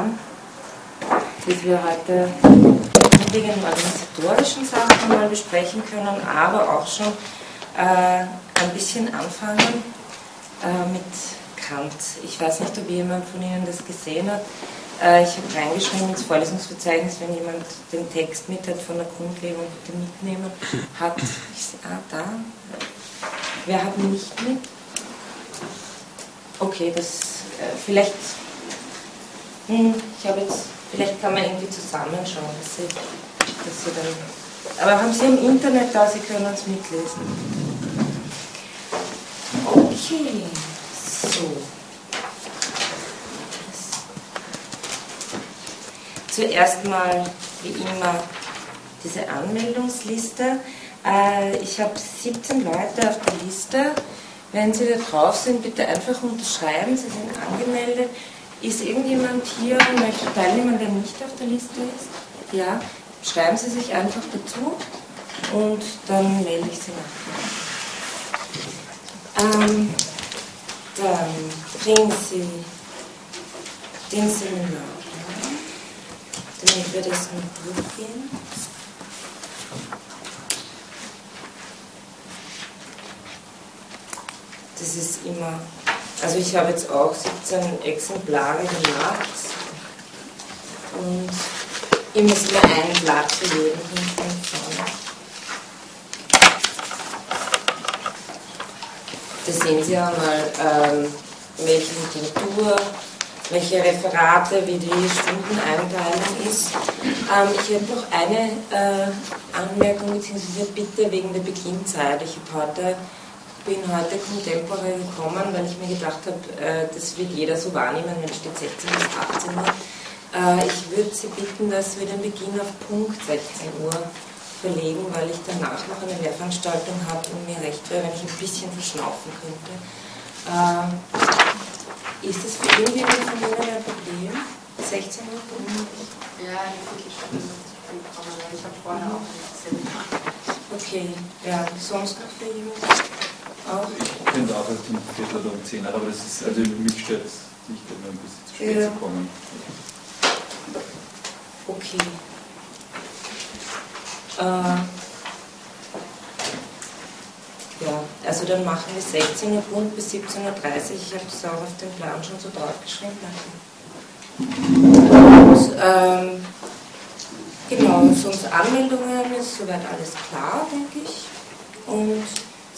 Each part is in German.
an, dass wir heute grundlegenden organisatorischen Sachen mal besprechen können, aber auch schon äh, ein bisschen anfangen äh, mit Kant. Ich weiß nicht, ob jemand von Ihnen das gesehen hat. Äh, ich habe reingeschrieben ins Vorlesungsverzeichnis, wenn jemand den Text mit hat von der Grundlegung bitte mitnehmen. Hat, ich, ah, da. Wer hat nicht mit? Okay, das äh, vielleicht, hm, ich habe jetzt, vielleicht kann man irgendwie zusammenschauen, dass Sie, dass Sie dann, aber haben Sie im Internet da, Sie können uns mitlesen. Okay, so. Zuerst mal, wie immer, diese Anmeldungsliste. Äh, ich habe 17 Leute auf der Liste. Wenn Sie da drauf sind, bitte einfach unterschreiben. Sie sind angemeldet. Ist irgendjemand hier möchte teilnehmen, der nicht auf der Liste ist? Ja, schreiben Sie sich einfach dazu und dann melde ich Sie nachher. Ähm, dann bringen Sie den Seminar, damit wir das noch durchgehen. das ist immer, also ich habe jetzt auch 17 Exemplare gemacht und immer ist mir ein Blatt für jeden hinten vorne. Da sehen Sie einmal, ähm, welche Literatur, welche Referate, wie die Stundeneinteilung ist. Ähm, ich hätte noch eine äh, Anmerkung bzw. Bitte wegen der Beginnzeit. Ich habe heute bin heute contemporary gekommen, weil ich mir gedacht habe, äh, das wird jeder so wahrnehmen, wenn steht 16 bis 18 Uhr. Äh, ich würde Sie bitten, dass wir den Beginn auf Punkt 16 Uhr verlegen, weil ich danach noch eine Lehrveranstaltung habe und mir recht wäre, wenn ich ein bisschen verschnaufen könnte. Äh, ist das für irgendjemand von Ihnen ein Problem? 16 Uhr? Ja, eine Viertelstunde ich habe vorher auch nichts Seminar. Okay, ja, sonst noch für jemanden? Auch? Ich könnte auch erst um Viertel oder um zehn, aber das ist, also mich stört es nicht, immer ein bisschen zu spät ja. zu kommen. Okay. Äh, ja, also dann machen wir 16 Uhr Grund bis 17.30 Uhr. Ich habe das auch auf dem Plan schon so draufgeschrieben. Und, ähm, genau, sonst Anmeldungen ist soweit alles klar, denke ich. Und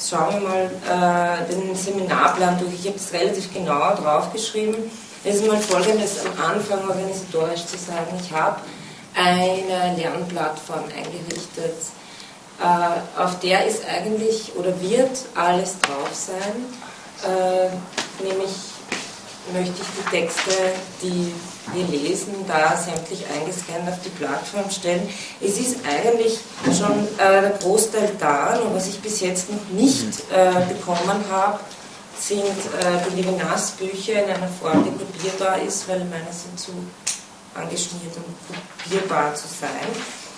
schauen wir mal äh, den Seminarplan durch. Ich habe es relativ genau draufgeschrieben. Es ist mal folgendes am Anfang organisatorisch zu sagen. Ich habe eine Lernplattform eingerichtet, äh, auf der ist eigentlich oder wird alles drauf sein, äh, nämlich möchte ich die Texte, die wir lesen, da sämtlich eingescannt auf die Plattform stellen. Es ist eigentlich schon äh, der Großteil da, nur was ich bis jetzt noch nicht mhm. äh, bekommen habe, sind äh, die Levinas-Bücher in einer Form, die kopierbar ist, weil meine sind zu angeschmiert, um kopierbar zu sein.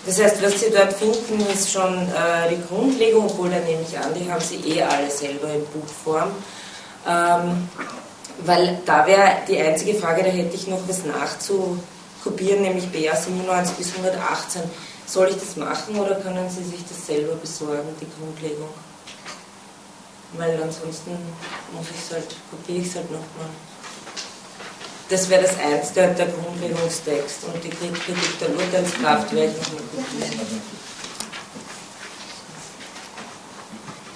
Das heißt, was Sie dort finden, ist schon äh, die Grundlegung, obwohl da nehme ich an, die haben Sie eh alle selber in Buchform. Ähm, weil da wäre die einzige Frage, da hätte ich noch was nachzukopieren, nämlich BA 97 bis 118. Soll ich das machen oder können Sie sich das selber besorgen, die Grundlegung? Weil ansonsten muss ich halt, kopiere ich es halt nochmal. Das wäre das eins, der, der Grundlegungstext und die Kritik der Urteilskraft werde ich nochmal kopieren.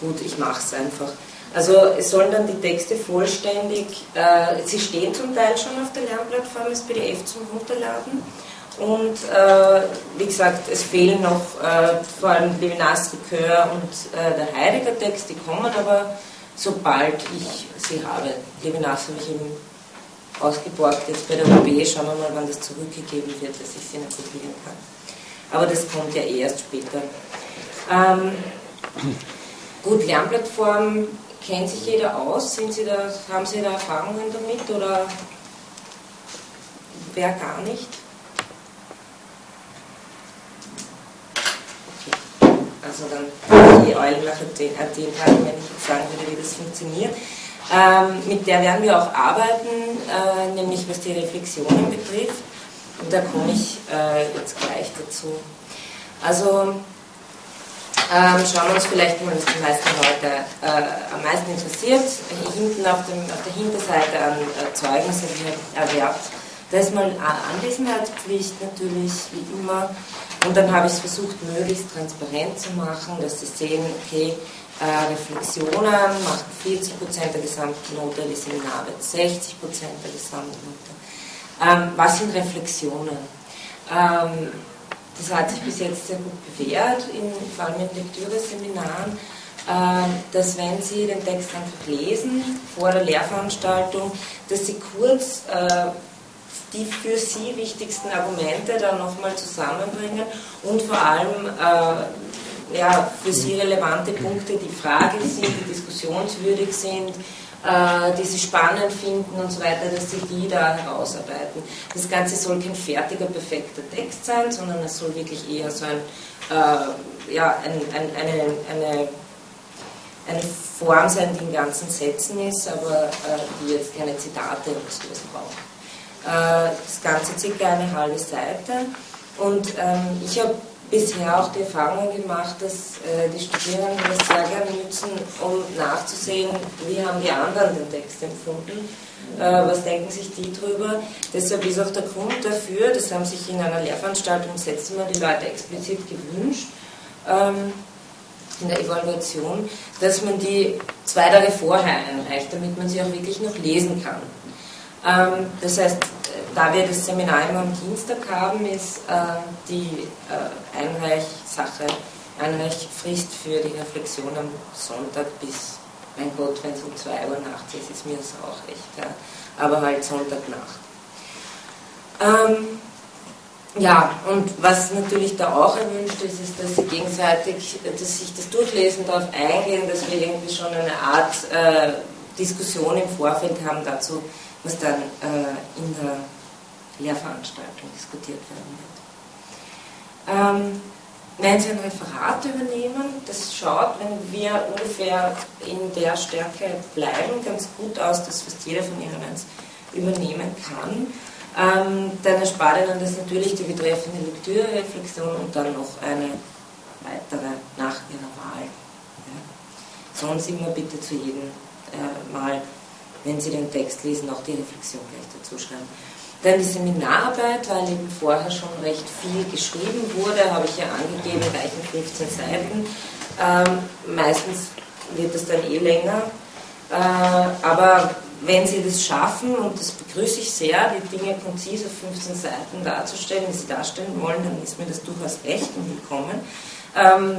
Gut, ich mache es einfach. Also es sollen dann die Texte vollständig, äh, sie stehen zum Teil schon auf der Lernplattform als PDF zum Runterladen. Und äh, wie gesagt, es fehlen noch äh, vor allem Levinas Likör und äh, der Heidegger-Text, die kommen aber sobald ich sie habe. Levinas habe ich eben ausgeborgt jetzt bei der OB, schauen wir mal, wann das zurückgegeben wird, dass ich sie nicht kopieren kann. Aber das kommt ja erst später. Ähm, gut, Lernplattform Kennt sich jeder aus? Sind Sie da, haben Sie da Erfahrungen damit oder wer gar nicht? Okay. Also dann die Eulen nach Athen tragen, wenn ich jetzt sagen würde, wie das funktioniert. Ähm, mit der werden wir auch arbeiten, äh, nämlich was die Reflexionen betrifft. Und da komme ich äh, jetzt gleich dazu. Also ähm, schauen wir uns vielleicht mal, was die meisten Leute äh, am meisten interessiert. Hinten auf, dem, auf der Hinterseite an äh, Zeugnissen erwerbt. Da ist mal Anwesenheitspflicht natürlich, wie immer. Und dann habe ich es versucht, möglichst transparent zu machen, dass Sie sehen, okay, äh, Reflexionen machen 40% der Gesamtnote, die Seminararbeit 60% der Gesamtnote. Ähm, was sind Reflexionen? Ähm, das hat sich bis jetzt sehr gut bewährt, in, vor allem in Lektüre-Seminaren, äh, dass wenn Sie den Text einfach lesen vor der Lehrveranstaltung, dass Sie kurz äh, die für Sie wichtigsten Argumente dann nochmal zusammenbringen und vor allem äh, ja, für Sie relevante Punkte, die fraglich sind, die diskussionswürdig sind, die Sie spannend finden und so weiter, dass Sie die da herausarbeiten. Das Ganze soll kein fertiger, perfekter Text sein, sondern es soll wirklich eher so ein, äh, ja, ein, ein, eine, eine, eine Form sein, die in ganzen Sätzen ist, aber äh, die jetzt keine Zitate oder sowas braucht. Äh, das Ganze circa eine halbe Seite. Und ähm, ich habe bisher auch die Erfahrung gemacht, dass äh, die Studierenden das sehr gerne nutzen, um nachzusehen, wie haben die anderen den Text empfunden, äh, was denken sich die drüber. Deshalb ist auch der Grund dafür, das haben sich in einer Lehrveranstaltung das letzte Mal die Leute explizit gewünscht, ähm, in der Evaluation, dass man die zwei Tage vorher einreicht, damit man sie auch wirklich noch lesen kann. Ähm, das heißt, da wir das Seminar immer am Dienstag haben, ist äh, die äh, Einreichsache, Einreichfrist für die Reflexion am Sonntag bis, mein Gott, wenn es um 2 Uhr nachts ist, ist mir das auch recht, ja. aber halt Sonntagnacht. Ähm, ja, und was natürlich da auch erwünscht ist, ist, dass sie gegenseitig, dass sich das Durchlesen darauf eingehen, dass wir irgendwie schon eine Art äh, Diskussion im Vorfeld haben dazu, was dann äh, in der Lehrveranstaltung diskutiert werden wird. Ähm, wenn Sie ein Referat übernehmen, das schaut, wenn wir ungefähr in der Stärke bleiben, ganz gut aus, dass fast jeder von Ihnen eins übernehmen kann. Ähm, dann erspart Ihnen das natürlich die betreffende Lektürereflexion und dann noch eine weitere nach Ihrer Wahl. Ja. Sonst immer bitte zu jedem äh, Mal, wenn Sie den Text lesen, auch die Reflexion gleich dazu schreiben. Dann die Seminararbeit, weil eben vorher schon recht viel geschrieben wurde, habe ich ja angegeben, reichen 15 Seiten. Ähm, meistens wird es dann eh länger. Äh, aber wenn Sie das schaffen, und das begrüße ich sehr, die Dinge konzis auf 15 Seiten darzustellen, wie Sie darstellen wollen, dann ist mir das durchaus recht und willkommen. Ähm,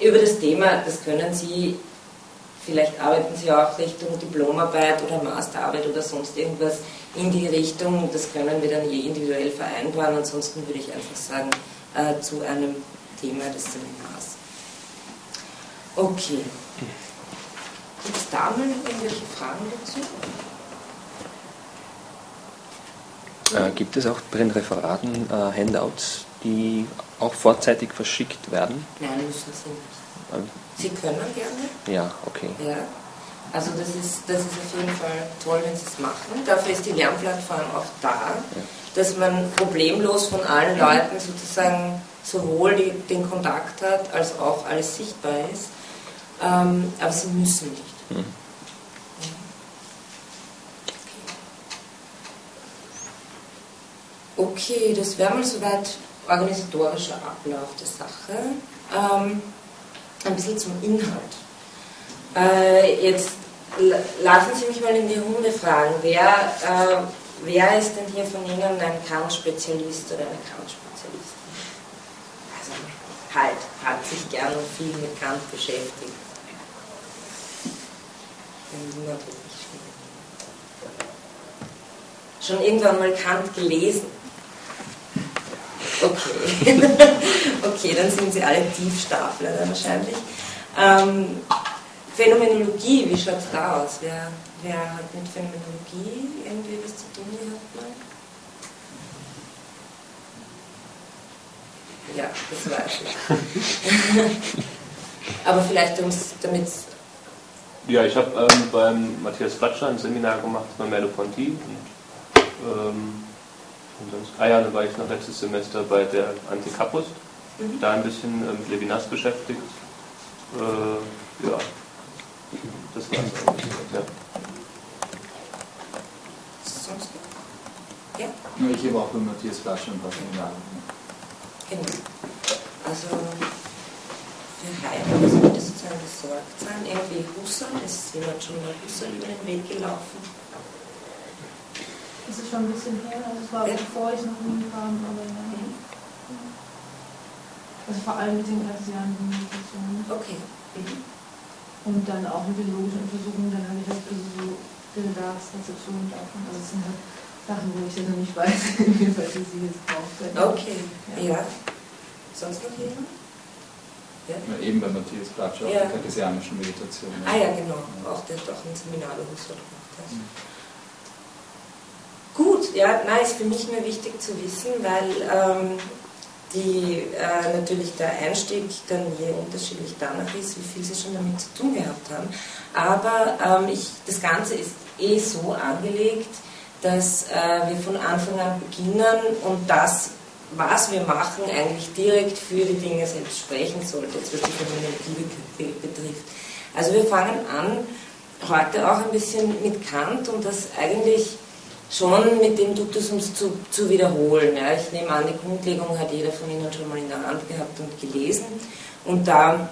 über das Thema, das können Sie Vielleicht arbeiten Sie auch Richtung Diplomarbeit oder Masterarbeit oder sonst irgendwas in die Richtung. Das können wir dann je individuell vereinbaren. Ansonsten würde ich einfach sagen, äh, zu einem Thema des Seminars. Okay. Gibt es da mal irgendwelche Fragen dazu? Äh, gibt es auch bei den Referaten äh, Handouts, die auch vorzeitig verschickt werden? Nein, müssen sie nicht. Sie können gerne. Ja, okay. Ja. Also das ist, das ist auf jeden Fall toll, wenn Sie es machen. Dafür ist die Lernplattform auch da, ja. dass man problemlos von allen Leuten sozusagen sowohl die, den Kontakt hat, als auch alles sichtbar ist. Ähm, aber Sie müssen nicht. Mhm. Okay, das wäre mal soweit organisatorischer Ablauf der Sache. Ähm, ein bisschen zum Inhalt. Äh, jetzt lassen Sie mich mal in die Runde fragen. Wer, äh, wer ist denn hier von Ihnen ein Kant-Spezialist oder eine Kant-Spezialistin? Also halt, hat sich gern und viel mit Kant beschäftigt. Schon irgendwann mal Kant gelesen. Okay. okay, dann sind Sie alle Tiefstapler dann wahrscheinlich. Ähm, Phänomenologie, wie schaut es da aus? Wer, wer hat mit Phänomenologie irgendwie was zu tun gehabt? Ja, das weiß ich. Aber vielleicht damit Ja, ich habe ähm, beim Matthias Flatscher ein Seminar gemacht bei Merleau-Ponty ähm, und dann Und ah ja, da war ich noch letztes Semester bei der Antikappus, Mhm. da ein bisschen äh, mit Levinas beschäftigt. Äh, ja, das war's eigentlich. Ja. Sonst? Ja, Ja, Ich habe auch bei Matthias Flasche ein paar Seminare gemacht. genau. Also für Heim sollte sozusagen besorgt sein. Irgendwie Husserl, ist jemand schon mal Husserl über den Weg gelaufen? Das ist schon ein bisschen her, also es war Ja. bevor ich noch nie kam, aber ja. Mhm. Also vor allem mit den Kartesianischen Meditationen. Okay. Mhm. Und dann auch mit den logischen Untersuchungen, dann habe ich halt also so Derivatsrezeptionen davon. Also es sind halt Sachen, wo ich ja noch nicht weiß, inwieweit ich sie jetzt brauche. Okay, ja. Sonst noch jemand? Ja. Ja, eben bei Matthias auch Ja. die kartesianischen Meditationen. Ah ja, genau. Auch der hat auch ein Seminar bei Husserl gemacht. hat. Gut, ja, nein, ist für mich mir wichtig zu wissen, weil ähm, die, äh, natürlich der Einstieg dann je unterschiedlich danach ist, wie viel sie schon damit zu tun gehabt haben. Aber ähm, ich, das Ganze ist eh so angelegt, dass äh, wir von Anfang an beginnen und das, was wir machen, eigentlich direkt für die Dinge selbst sprechen sollte, was die Phänomenologie be- betrifft. Also wir fangen an, heute auch ein bisschen mit Kant und das eigentlich schon mit dem Duktus uns zu, zu wiederholen. Ja. Ich nehme an, die Grundlegung hat jeder von Ihnen schon mal in der Hand gehabt und gelesen. Und da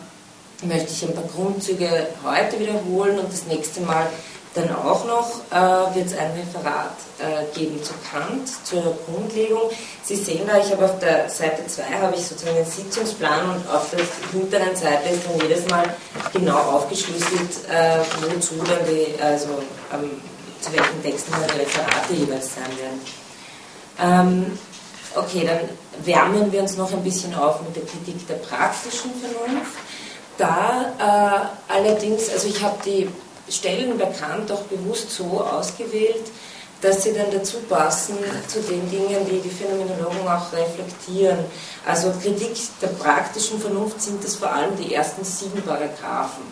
möchte ich ein paar Grundzüge heute wiederholen und das nächste Mal dann auch noch äh, wird es ein Referat äh, geben zu Kant, zur Grundlegung. Sie sehen da, ich habe auf der Seite 2 habe ich sozusagen den Sitzungsplan und auf der hinteren Seite ist dann jedes Mal genau aufgeschlüsselt, äh, wozu dann die, also ähm, zu welchen Texten die Referate jeweils sein werden. Ähm, okay, dann wärmen wir uns noch ein bisschen auf mit der Kritik der praktischen Vernunft. Da äh, allerdings, also ich habe die Stellen bei Kant auch bewusst so ausgewählt, dass sie dann dazu passen zu den Dingen, die die Phänomenologen auch reflektieren. Also Kritik der praktischen Vernunft sind es vor allem die ersten sieben Paragraphen.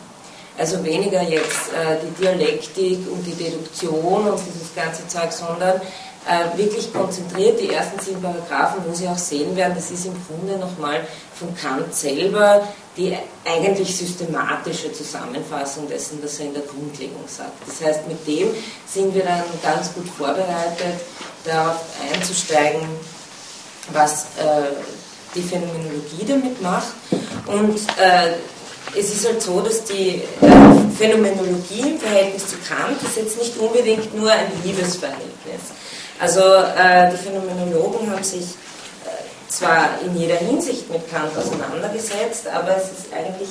Also weniger jetzt äh, die Dialektik und die Deduktion und dieses ganze Zeug, sondern äh, wirklich konzentriert die ersten sieben Paragraphen, wo Sie auch sehen werden, das ist im Grunde nochmal von Kant selber die eigentlich systematische Zusammenfassung dessen, was er in der Grundlegung sagt. Das heißt, mit dem sind wir dann ganz gut vorbereitet, darauf einzusteigen, was äh, die Phänomenologie damit macht. Und äh, es ist halt so, dass die äh, Phänomenologie im Verhältnis zu Kant ist jetzt nicht unbedingt nur ein Liebesverhältnis. Also äh, die Phänomenologen haben sich äh, zwar in jeder Hinsicht mit Kant auseinandergesetzt, aber es ist eigentlich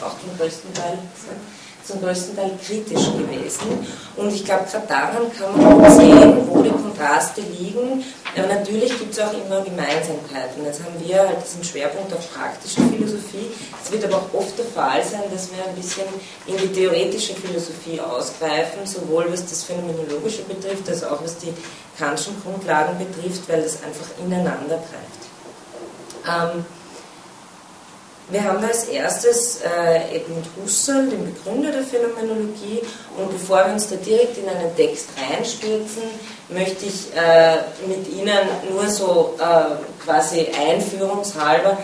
auch zum größten Teil zum größten Teil kritisch gewesen. Und ich glaube, gerade daran kann man auch sehen, wo die Kontraste liegen. Aber natürlich gibt es auch immer Gemeinsamkeiten. Jetzt haben wir halt diesen Schwerpunkt auf praktische Philosophie. Es wird aber auch oft der Fall sein, dass wir ein bisschen in die theoretische Philosophie ausgreifen, sowohl was das Phänomenologische betrifft, als auch was die Kantschen Grundlagen betrifft, weil das einfach ineinander greift. Ähm, wir haben als erstes äh, Edmund Husserl, den Begründer der Phänomenologie, und bevor wir uns da direkt in einen Text reinstürzen, möchte ich äh, mit Ihnen nur so äh, quasi einführungshalber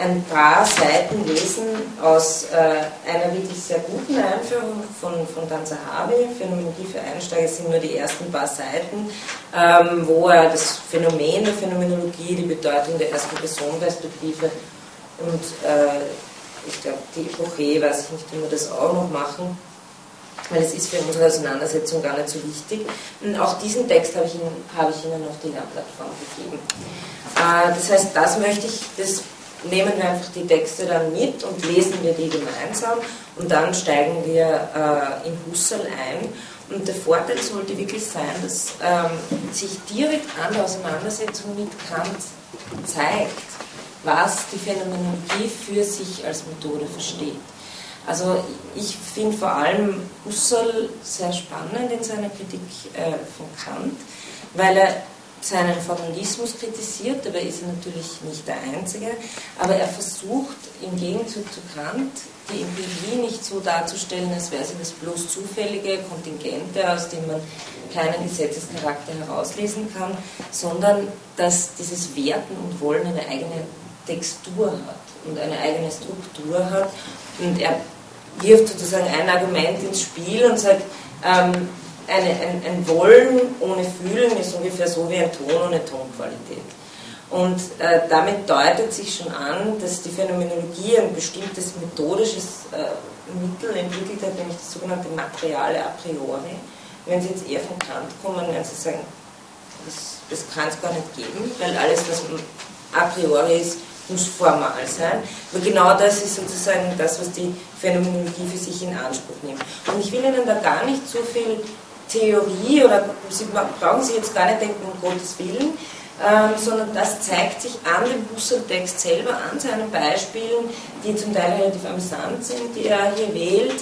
ein paar Seiten lesen aus äh, einer wirklich sehr guten Einführung von, von Dan Zahavi. Phänomenologie für Einsteiger sind nur die ersten paar Seiten, ähm, wo er das Phänomen der Phänomenologie, die Bedeutung der ersten Personenperspektive und äh, ich glaube, die Epoche, weiß ich nicht, ob wir das auch noch machen, weil es ist für unsere Auseinandersetzung gar nicht so wichtig. Und auch diesen Text habe ich, Ihnen, habe ich Ihnen auf die Lernplattform gegeben. Äh, das heißt, das möchte ich, das nehmen wir einfach die Texte dann mit und lesen wir die gemeinsam und dann steigen wir äh, in Husserl ein. Und der Vorteil sollte wirklich sein, dass ähm, sich direkt an der Auseinandersetzung mit Kant zeigt, was die Phänomenologie für sich als Methode versteht. Also ich finde vor allem Husserl sehr spannend in seiner Kritik äh, von Kant, weil er seinen Formalismus kritisiert, dabei ist er natürlich nicht der Einzige, aber er versucht im Gegenzug zu Kant die Empirie nicht so darzustellen, als wäre sie das bloß zufällige Kontingente, aus dem man keinen Gesetzescharakter herauslesen kann, sondern dass dieses Werten und Wollen eine eigene Textur hat und eine eigene Struktur hat. Und er wirft sozusagen ein Argument ins Spiel und sagt, ähm, eine, ein, ein, Wollen ohne Fühlen ist ungefähr so wie ein Ton ohne Tonqualität. Und äh, damit deutet sich schon an, dass die Phänomenologie ein bestimmtes methodisches äh, Mittel entwickelt hat, nämlich das sogenannte Materiale a priori. Wenn Sie jetzt eher von Kant kommen, werden Sie sagen, das, das kann es gar nicht geben, weil alles, was a priori ist, muss formal sein. Aber genau das ist sozusagen das, was die Phänomenologie für sich in Anspruch nimmt. Und ich will Ihnen da gar nicht so viel Theorie oder Sie brauchen Sie jetzt gar nicht denken, um Gottes Willen, ähm, sondern das zeigt sich an dem Husserl-Text selber, an seinen Beispielen, die zum Teil relativ amüsant sind, die er hier wählt,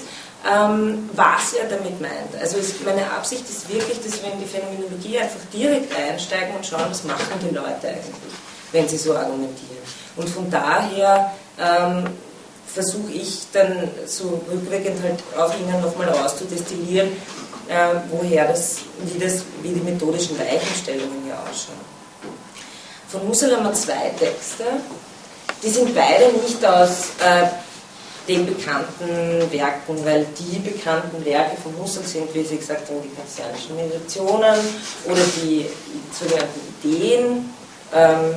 ähm, was er damit meint. Also es, meine Absicht ist wirklich, dass wir in die Phänomenologie einfach direkt einsteigen und schauen, was machen die Leute eigentlich, wenn sie so argumentieren. Und von daher ähm, versuche ich dann so rückwirkend halt auch Ihnen nochmal auszudestillieren, äh, woher das wie, das, wie die methodischen Weichenstellungen hier ausschauen. Von Husserl haben wir zwei Texte. Die sind beide nicht aus äh, den bekannten Werken, weil die bekannten Werke von Husserl sind, wie Sie gesagt haben, die kantianischen Meditationen oder die sogenannten Ideen. Ähm,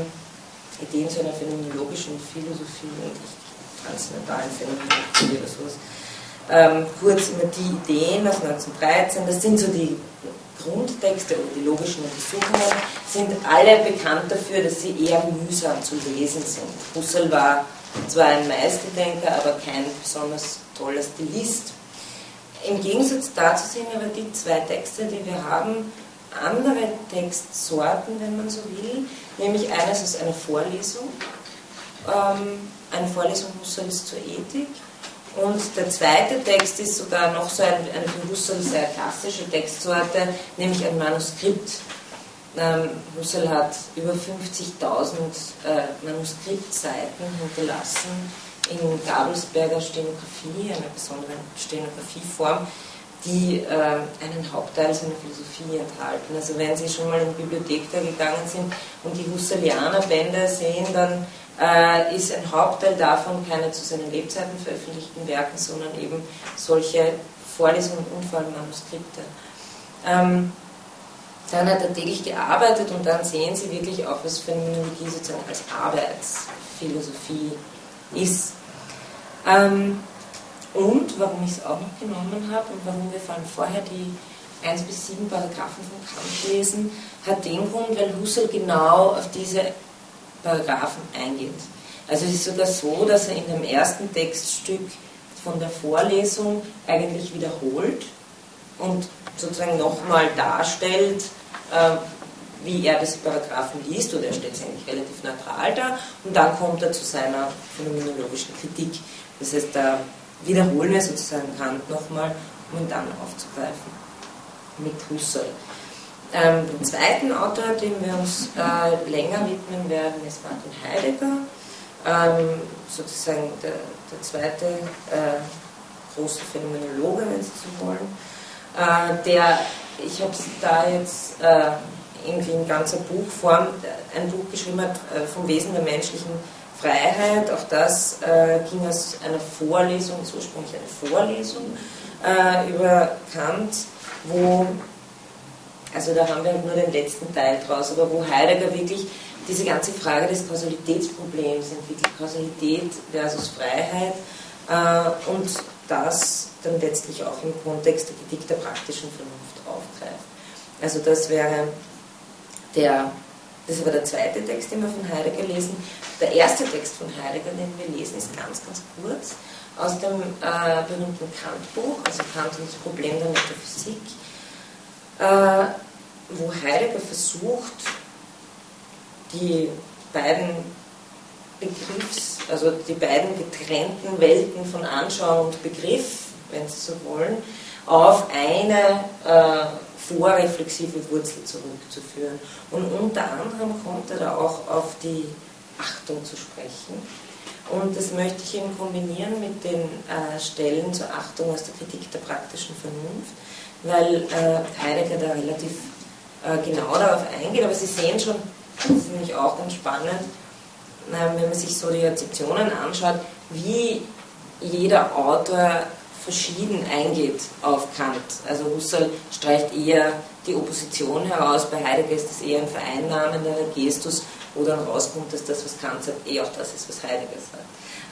Ideen zu einer phänomenologischen Philosophie und transzendentalen Phänomenologie oder sowas. Ähm, kurz immer die Ideen aus 1913, das sind so die Grundtexte oder die logischen Untersuchungen, sind alle bekannt dafür, dass sie eher mühsam zu lesen sind. Husserl war zwar ein Meisterdenker, aber kein besonders toller Stilist. Im Gegensatz dazu sind aber die zwei Texte, die wir haben, andere Textsorten, wenn man so will, nämlich eines aus einer Vorlesung, ähm, eine Vorlesung Husserls zur Ethik. Und der zweite Text ist sogar noch so ein, eine für Husserl sehr klassische Textsorte, nämlich ein Manuskript. Ähm, Husserl hat über 50.000 äh, Manuskriptseiten hinterlassen in Gabelsberger Stenografie, einer besonderen Stenografieform, die äh, einen Hauptteil seiner Philosophie enthalten. Also wenn Sie schon mal in die Bibliothek da gegangen sind und die Husserlianer Bände sehen, dann äh, ist ein Hauptteil davon keine zu seinen Lebzeiten veröffentlichten Werken, sondern eben solche Vorlesungen und vor allem Manuskripte. Ähm, dann hat er täglich gearbeitet und dann sehen Sie wirklich auch, was Phänomenologie sozusagen als Arbeitsphilosophie ist. Ähm, und warum ich es auch noch genommen habe und warum wir vor allem vorher die 1 bis 7 Paragraphen von Kant lesen, hat den Grund, weil Husserl genau auf diese Paragraphen eingeht. Also es ist sogar so, dass er in dem ersten Textstück von der Vorlesung eigentlich wiederholt und sozusagen nochmal darstellt, äh, wie er das Paragraphen liest, oder er stellt es eigentlich relativ neutral dar, und dann kommt er zu seiner phänomenologischen Kritik. Das heißt, da wiederholen wir sozusagen Kant nochmal, um ihn dann aufzugreifen mit Husserl. Ähm, den zweiten Autor, dem wir uns äh, länger widmen werden, ist Martin Heidegger, ähm, sozusagen der, der zweite äh, große Phänomenologe, wenn Sie so wollen, äh, der, ich habe da jetzt äh, irgendwie in ganzer Buchform ein Buch geschrieben hat äh, vom Wesen der menschlichen Freiheit, auch das äh, ging aus einer Vorlesung, ist ursprünglich eine Vorlesung äh, über Kant, wo, also da haben wir halt nur den letzten Teil draus, aber wo Heidegger wirklich diese ganze Frage des Kausalitätsproblems entwickelt, Kausalität versus Freiheit äh, und das dann letztlich auch im Kontext der Kritik der praktischen Vernunft aufgreift. Also das wäre der das ist aber der zweite Text, den wir von Heidegger lesen. Der erste Text von Heidegger, den wir lesen, ist ganz, ganz kurz aus dem äh, berühmten Kant-Buch, also Kant und das Problem der Metaphysik, äh, wo Heidegger versucht, die beiden Begriffs, also die beiden getrennten Welten von Anschauung und Begriff, wenn Sie so wollen, auf eine äh, vorreflexive Wurzel zurückzuführen. Und unter anderem kommt er da auch auf die Achtung zu sprechen. Und das möchte ich eben kombinieren mit den äh, Stellen zur Achtung aus der Kritik der praktischen Vernunft, weil äh, Heidegger da relativ äh, genau darauf eingeht. Aber Sie sehen schon, das ist nämlich auch ganz spannend, wenn man sich so die Rezeptionen anschaut, wie jeder Autor verschieden eingeht auf Kant. Also Husserl streicht eher die Opposition heraus, bei Heidegger ist das eher ein vereinnahmender Gestus, wo dann rauskommt, dass das, was Kant sagt, eh auch das ist, was Heidegger sagt.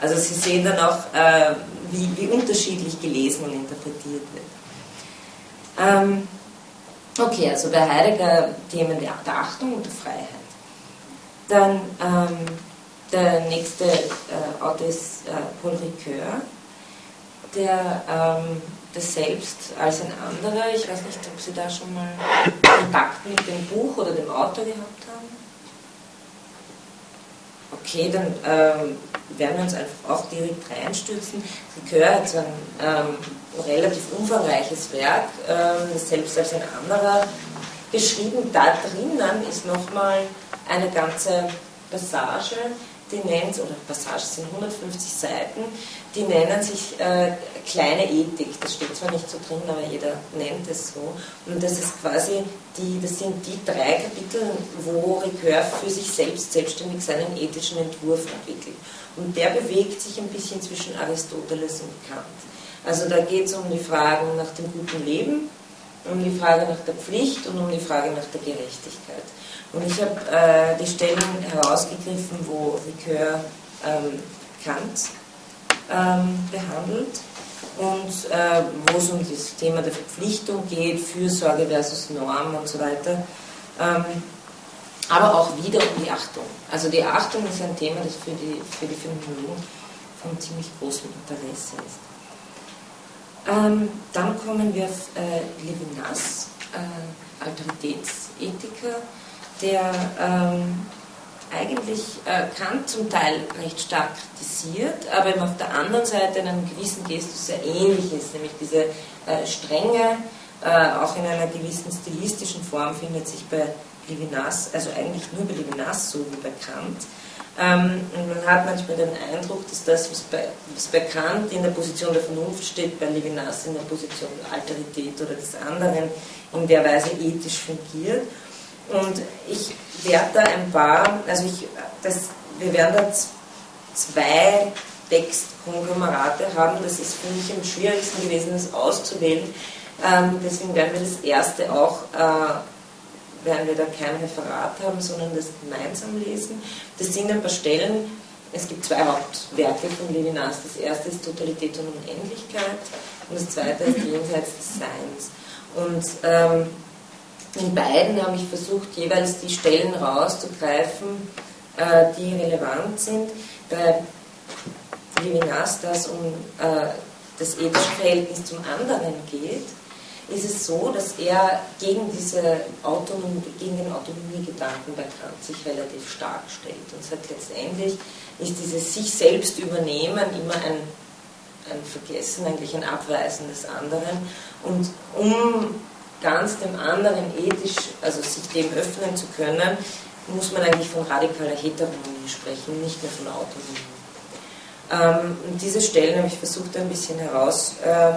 Also Sie sehen dann auch, äh, wie, wie, unterschiedlich gelesen und interpretiert wird. Ähm, okay, also bei Heidegger Themen der, der Achtung und der Freiheit. Dann ähm, der nächste äh, Autor ist äh, Paul Ricoeur, der ähm, das Selbst als ein anderer, ich weiß nicht, ob Sie da schon mal Kontakt mit dem Buch oder dem Autor gehabt haben. Okay, dann ähm, werden wir uns einfach auch direkt reinstürzen. Ricoeur hat so ein ähm, relativ umfangreiches Werk, ähm, das Selbst als ein anderer, geschrieben. Da drinnen ist nochmal eine ganze Passage, die nennt, oder Passagen sind 150 Seiten, die nennen sich äh, kleine Ethik. Das steht zwar nicht so drin, aber jeder nennt es so. Und das ist quasi die, das sind die drei Kapitel, wo Ricoeur für sich selbst selbstständig seinen ethischen Entwurf entwickelt. Und der bewegt sich ein bisschen zwischen Aristoteles und Kant. Also da geht es um die Fragen nach dem guten Leben, um die Frage nach der Pflicht und um die Frage nach der Gerechtigkeit. Und ich habe äh, die Stellen herausgegriffen, wo Ricoeur ähm, Kant ähm, behandelt und äh, wo es um das Thema der Verpflichtung geht, Fürsorge versus Norm und so weiter. Ähm, aber auch wieder um die Achtung. Also die Achtung ist ein Thema, das für die, für die Phänomenologen von ziemlich großem Interesse ist. Ähm, dann kommen wir auf äh, Levinas, äh, Autoritätsethiker, der ähm, eigentlich äh, Kant zum Teil recht stark kritisiert, aber eben auf der anderen Seite in einem gewissen Gestus sehr ähnlich ist, nämlich diese äh, Strenge, äh, auch in einer gewissen stilistischen Form findet sich bei Levinas, also eigentlich nur bei Levinas so wie bei Kant. Ähm, und man hat manchmal den Eindruck, dass das, was bei, was bei Kant in der Position der Vernunft steht, bei Levinas in der Position der Alterität oder des anderen in der Weise ethisch fungiert. Und ich werde da ein paar, also ich, das, wir werden da zwei Textkonglomerate haben. Das ist für mich am schwierigsten gewesen, das auszuwählen. Ähm, deswegen werden wir das erste auch, äh, werden wir da kein Referat haben, sondern das gemeinsam lesen. Das sind ein paar Stellen, es gibt zwei Hauptwerke von Levinas. Das erste ist Totalität und Unendlichkeit und das zweite ist Jenseits des Seins. Und ähm, in beiden habe ich versucht, jeweils die Stellen rauszugreifen, äh, die relevant sind. Bei Levinas, dass um äh, das ethische Verhältnis zum anderen geht, ist es so, dass er gegen, diese Autonomie, gegen den Autonomiegedanken bei Kant sich relativ stark stellt und sagt, letztendlich ist dieses sich selbst übernehmen immer ein, ein Vergessen, eigentlich ein Abweisen des anderen. Und um ganz dem anderen ethisch, also sich dem öffnen zu können, muss man eigentlich von radikaler Heteronomie sprechen, nicht mehr von Autonomie. Ähm, und diese Stellen habe ich versucht ein bisschen heraus, ähm,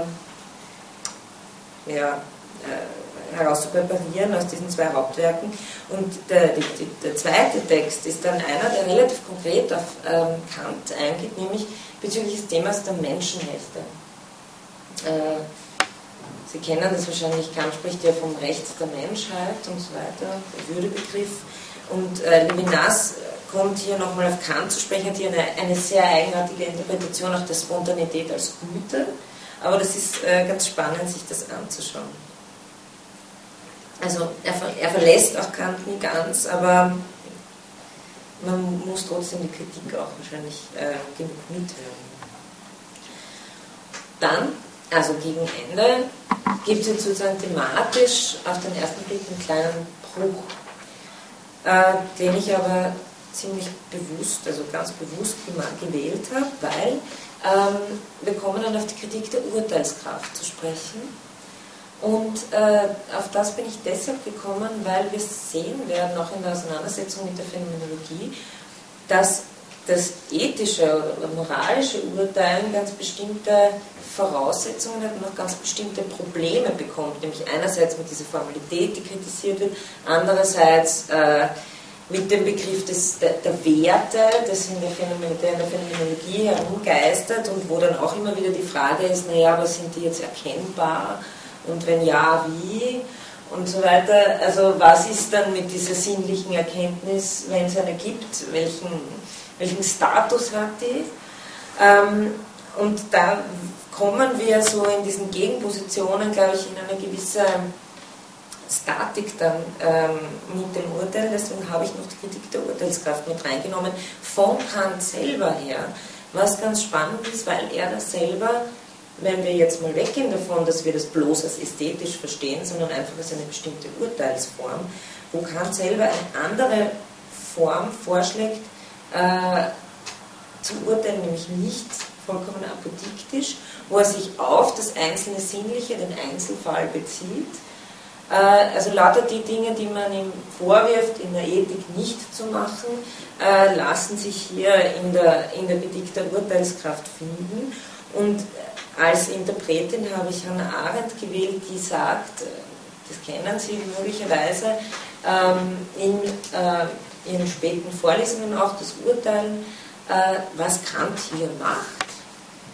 ja, äh, herauszupräparieren aus diesen zwei Hauptwerken. Und der, die, der, zweite Text ist dann einer, der relativ konkret auf ähm, Kant eingeht, nämlich bezüglich des Themas der Menschenrechte. Äh, Sie kennen das wahrscheinlich, Kant spricht ja vom Recht der Menschheit und so weiter, der Würdebegriff. Und äh, Levinas kommt hier nochmal auf Kant zu sprechen, hat hier eine, eine sehr eigenartige Interpretation auch der Spontanität als Güte. Aber das ist äh, ganz spannend, sich das anzuschauen. Also er, er verlässt auch Kant nie ganz, aber man muss trotzdem die Kritik auch wahrscheinlich äh, genug mithören. Dann also gegen Ende, gibt es sozusagen thematisch auf den ersten Blick einen kleinen Bruch, äh, den ich aber ziemlich bewusst, also ganz bewusst gewählt habe, weil ähm, wir kommen dann auf die Kritik der Urteilskraft zu sprechen. Und äh, auf das bin ich deshalb gekommen, weil wir sehen werden, auch in der Auseinandersetzung mit der Phänomenologie, dass das ethische oder moralische Urteilen ganz bestimmte Voraussetzungen hat und auch ganz bestimmte Probleme bekommt, nämlich einerseits mit dieser Formalität, die kritisiert wird, andererseits äh, mit dem Begriff des, der, der Werte, das in der, Phänomen, der in der Phänomenologie herumgeistert und wo dann auch immer wieder die Frage ist, naja, aber sind die jetzt erkennbar und wenn ja, wie? und so weiter. Also was ist dann mit dieser sinnlichen Erkenntnis, wenn es eine gibt, welchen, welchen Status hat die? Ähm, und da kommen wir so in diesen Gegenpositionen, glaube ich, in eine gewisse Statik dann ähm, mit dem Urteil. Deswegen habe ich noch die Kritik der Urteilskraft mit reingenommen, von Kant selber her, was ganz spannend ist, weil er das selber wenn wir jetzt mal weggehen davon, dass wir das bloß als ästhetisch verstehen, sondern einfach als eine bestimmte Urteilsform, wo Kant selber eine andere Form vorschlägt, äh, zu urteilen, nämlich nicht vollkommen apodiktisch, wo er sich auf das einzelne Sinnliche, den Einzelfall bezieht. Äh, also lauter die Dinge, die man ihm vorwirft, in der Ethik nicht zu machen, äh, lassen sich hier in der, in der der Urteilskraft finden. Und als Interpretin habe ich Hannah Arendt gewählt, die sagt, äh, das kennen Sie möglicherweise, ähm, in ihren späten Vorlesungen auch das Urteil, äh, was Kant hier macht,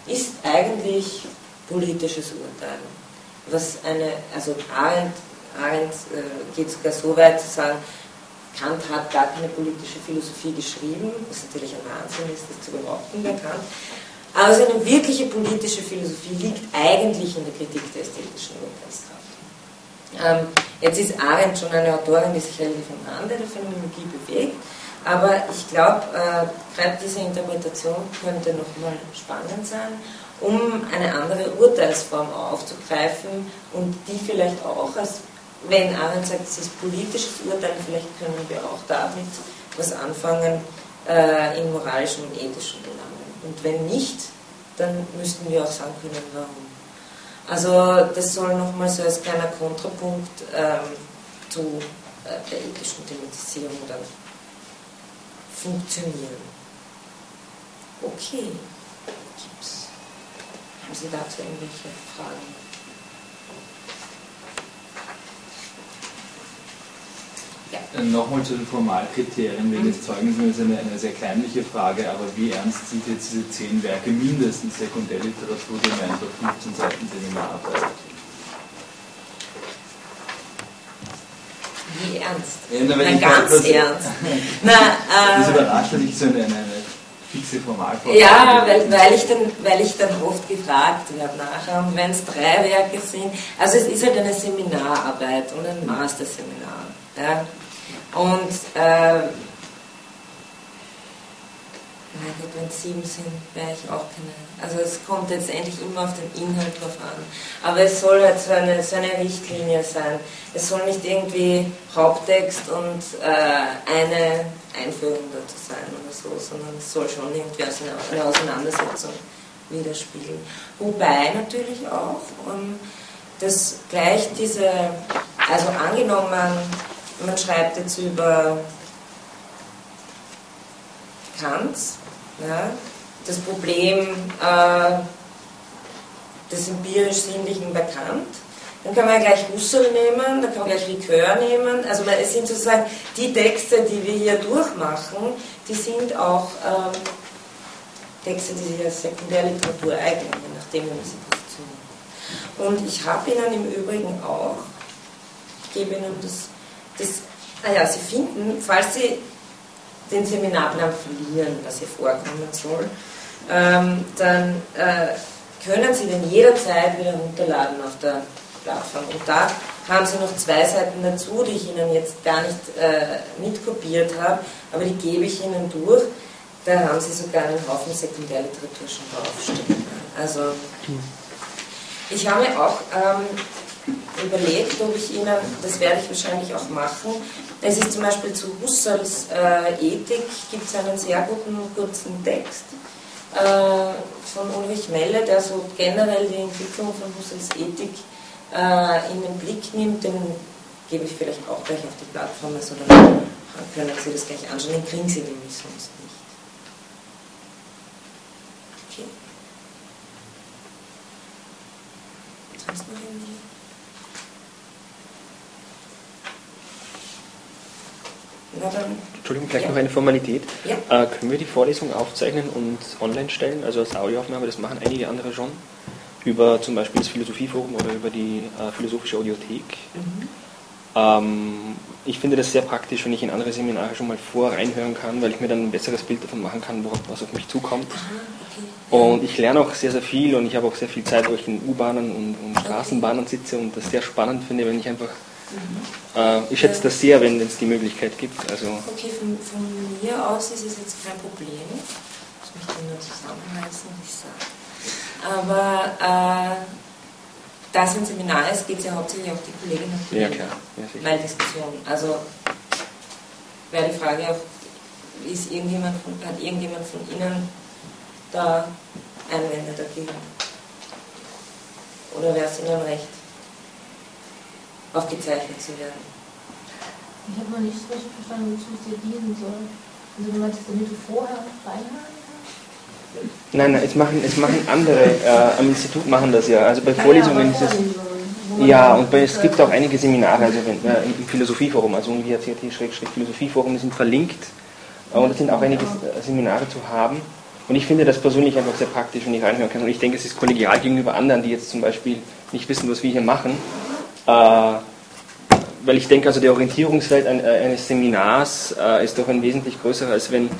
ist eigentlich politisches Urteil. Was eine, also Arendt, Arendt geht sogar so weit zu sagen, Kant hat gar keine politische Philosophie geschrieben, was natürlich ein Wahnsinn ist, das zu behaupten bei Kant, aber seine wirkliche politische Philosophie liegt eigentlich in der Kritik der ästhetischen Urteilskraft. Ähm, jetzt ist Arendt schon eine Autorin, die sich relativ am Rande der Phänomenologie bewegt, aber ich glaube, äh, gerade diese Interpretation könnte nochmal spannend sein, um eine andere Urteilsform aufzugreifen und die vielleicht auch als, wenn Arendt sagt, es ist politisches Urteil, vielleicht können wir auch damit was anfangen äh, in moralischen und ethischen Belangen. Und wenn nicht, dann müssten wir auch sagen können, warum. Also das soll nochmal so als kleiner Kontrapunkt ähm, zu äh, der ethischen Thematisierung dann funktionieren. Okay, gibt's. Haben Sie dazu irgendwelche Fragen? Ja. Nochmal zu den Formalkriterien wegen des Zeugnisses ist eine, eine sehr kleinliche Frage, aber wie ernst sind jetzt diese zehn Werke mindestens Sekundärliteratur, die meint auf 15 Seiten Seminararbeit? Wie ernst? Ja, na, na ganz das, ernst. na, äh, das überrascht nicht so eine, eine fixe Formalform. Ja, weil, weil, ich dann, weil ich dann oft gefragt werde nachher, wenn es drei Werke sind. Also es ist halt eine Seminararbeit und ein Masterseminar. Ja. Und äh, Gott, wenn es sieben sind, wäre ich auch keine. Also es kommt letztendlich immer auf den Inhalt drauf an. Aber es soll halt so eine, so eine Richtlinie sein. Es soll nicht irgendwie Haupttext und äh, eine Einführung dazu sein oder so, sondern es soll schon irgendwie eine Auseinandersetzung widerspiegeln. Wobei natürlich auch, um, dass gleich diese, also angenommen, man schreibt jetzt über Kant, ja, das Problem äh, des empirisch-sinnlichen bei Kant. Dann kann man gleich Husserl nehmen, dann kann man gleich Likör nehmen. Also es sind sozusagen die Texte, die wir hier durchmachen, die sind auch ähm, Texte, die sich als Sekundärliteratur eignen, je nachdem, wie man sie positioniert. Und ich habe Ihnen im Übrigen auch, ich gebe Ihnen das das, naja, Sie finden, falls Sie den Seminarplan verlieren, was hier vorkommen soll, ähm, dann äh, können Sie den jederzeit wieder runterladen auf der Plattform. Und da haben Sie noch zwei Seiten dazu, die ich Ihnen jetzt gar nicht äh, mitkopiert habe, aber die gebe ich Ihnen durch. Da haben Sie sogar einen Haufen Sekundärliteratur schon draufstehen. Also, ich habe auch ähm, überlegt, ob ich Ihnen, das werde ich wahrscheinlich auch machen, es ist zum Beispiel zu Husserls äh, Ethik, gibt es einen sehr guten kurzen Text äh, von Ulrich Melle, der so generell die Entwicklung von Husserls Ethik äh, in den Blick nimmt, den gebe ich vielleicht auch gleich auf die Plattform, also dann können Sie das gleich anschauen, den kriegen Sie nämlich sonst nicht. Okay. Sonst noch irgendwie? Na dann. Entschuldigung, vielleicht Ja. noch eine Formalität. Ja. Äh, können wir die Vorlesung aufzeichnen und online stellen, also als Audioaufnahme? Das machen einige andere schon. Über zum Beispiel das Philosophieforum oder über die äh, Philosophische Audiothek. Mhm. Ähm, ich finde das sehr praktisch, wenn ich in andere Seminare schon mal vor reinhören kann, weil ich mir dann ein besseres Bild davon machen kann, worauf, was auf mich zukommt. Aha, okay. Und ich lerne auch sehr, sehr viel und ich habe auch sehr viel Zeit, wo ich in U-Bahnen und, und Straßenbahnen sitze und das sehr spannend finde, wenn ich einfach. Äh, ich schätze das sehr, wenn es die Möglichkeit gibt. Also, Okay, von, von mir aus ist es jetzt kein Problem. Ich möchte nur zusammenreißen, ich sage. Aber äh, da es ein Seminar ist, geht es ja hauptsächlich auf die Kolleginnen und ja, Kollegen. klar. Ja. Weil Diskussion. Also wäre die Frage auch, ist irgendjemand von, hat irgendjemand von Ihnen da Einwände dagegen? Oder wäre es Ihnen recht, aufgezeichnet zu werden? Ich habe noch nicht so richtig verstanden, wozu es dir dienen soll. Also du meinst, damit du vorher kannst? Nein, nein, es machen, es machen andere, äh, am Institut machen das ja. Also bei Ah Vorlesungen ja, ist es. Ja, und bei, es gibt auch einige Seminare, also wenn, äh, im Philosophieforum, also UNIHCT-Philosophieforum, die sind verlinkt äh, und es sind auch einige äh, Seminare zu haben. Und ich finde das persönlich einfach sehr praktisch, wenn ich reinhören kann. Und ich denke, es ist kollegial gegenüber anderen, die jetzt zum Beispiel nicht wissen, was wir hier machen. Äh, weil ich denke, also der Orientierungsfeld ein- äh, eines Seminars äh, ist doch ein wesentlich größerer, als wenn,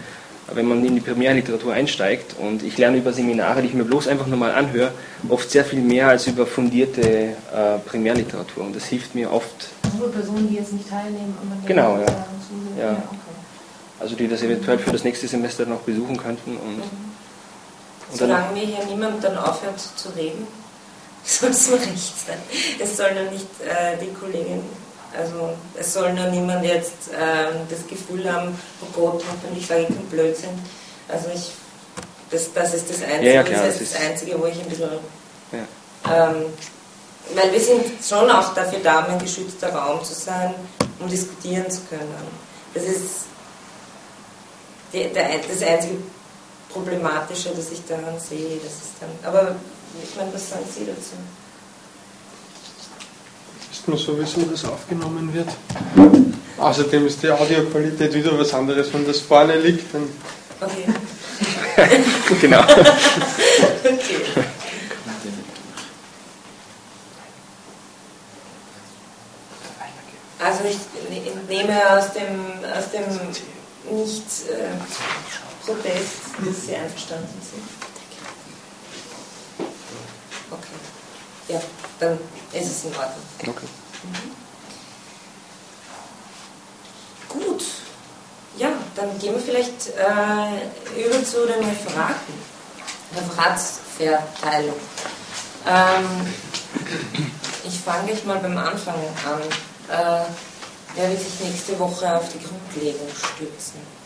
wenn man in die Primärliteratur einsteigt. Und ich lerne über Seminare, die ich mir bloß einfach nur mal anhöre, oft sehr viel mehr als über fundierte äh, Primärliteratur. Und das hilft mir oft, Nur Personen, die jetzt nicht teilnehmen und Genau, ja. zu- Ja. okay. also die das eventuell für das nächste Semester noch besuchen könnten. Und, und dann, Solange mir hier niemand dann aufhört zu reden, soll es nur recht sein. Es soll nur nicht äh, die Kollegin, also es soll nur niemand jetzt ähm, das Gefühl haben, oh Gott, hoffentlich sage ich keinen Blödsinn. Also ich, das, das ist das Einzige, Ja, ja, klar, das ist das ist- Einzige, wo ich ein bisschen ja. ähm, weil wir sind schon auch dafür da, um ein geschützter Raum zu sein, um diskutieren zu können. Das ist die, der, das einzige Problematische, das ich daran sehe. Das ist dann, aber ich meine, was sagen Sie dazu? Ist nur sowieso, dass aufgenommen wird. Außerdem ist die Audioqualität wieder was anderes, wenn das vorne liegt. Dann Okay. genau. okay. Also ich entnehme aus dem, aus dem Nicht-Protest, dass Sie einverstanden sind. Okay. Ja, dann ist es in Ordnung. Okay. Gut. Ja, dann gehen wir vielleicht äh, über zu den Referaten. Referatsverteilung. Ähm, ich fange gleich mal beim Anfang an. Äh, wer will sich nächste Woche auf die Grundlegung stützen?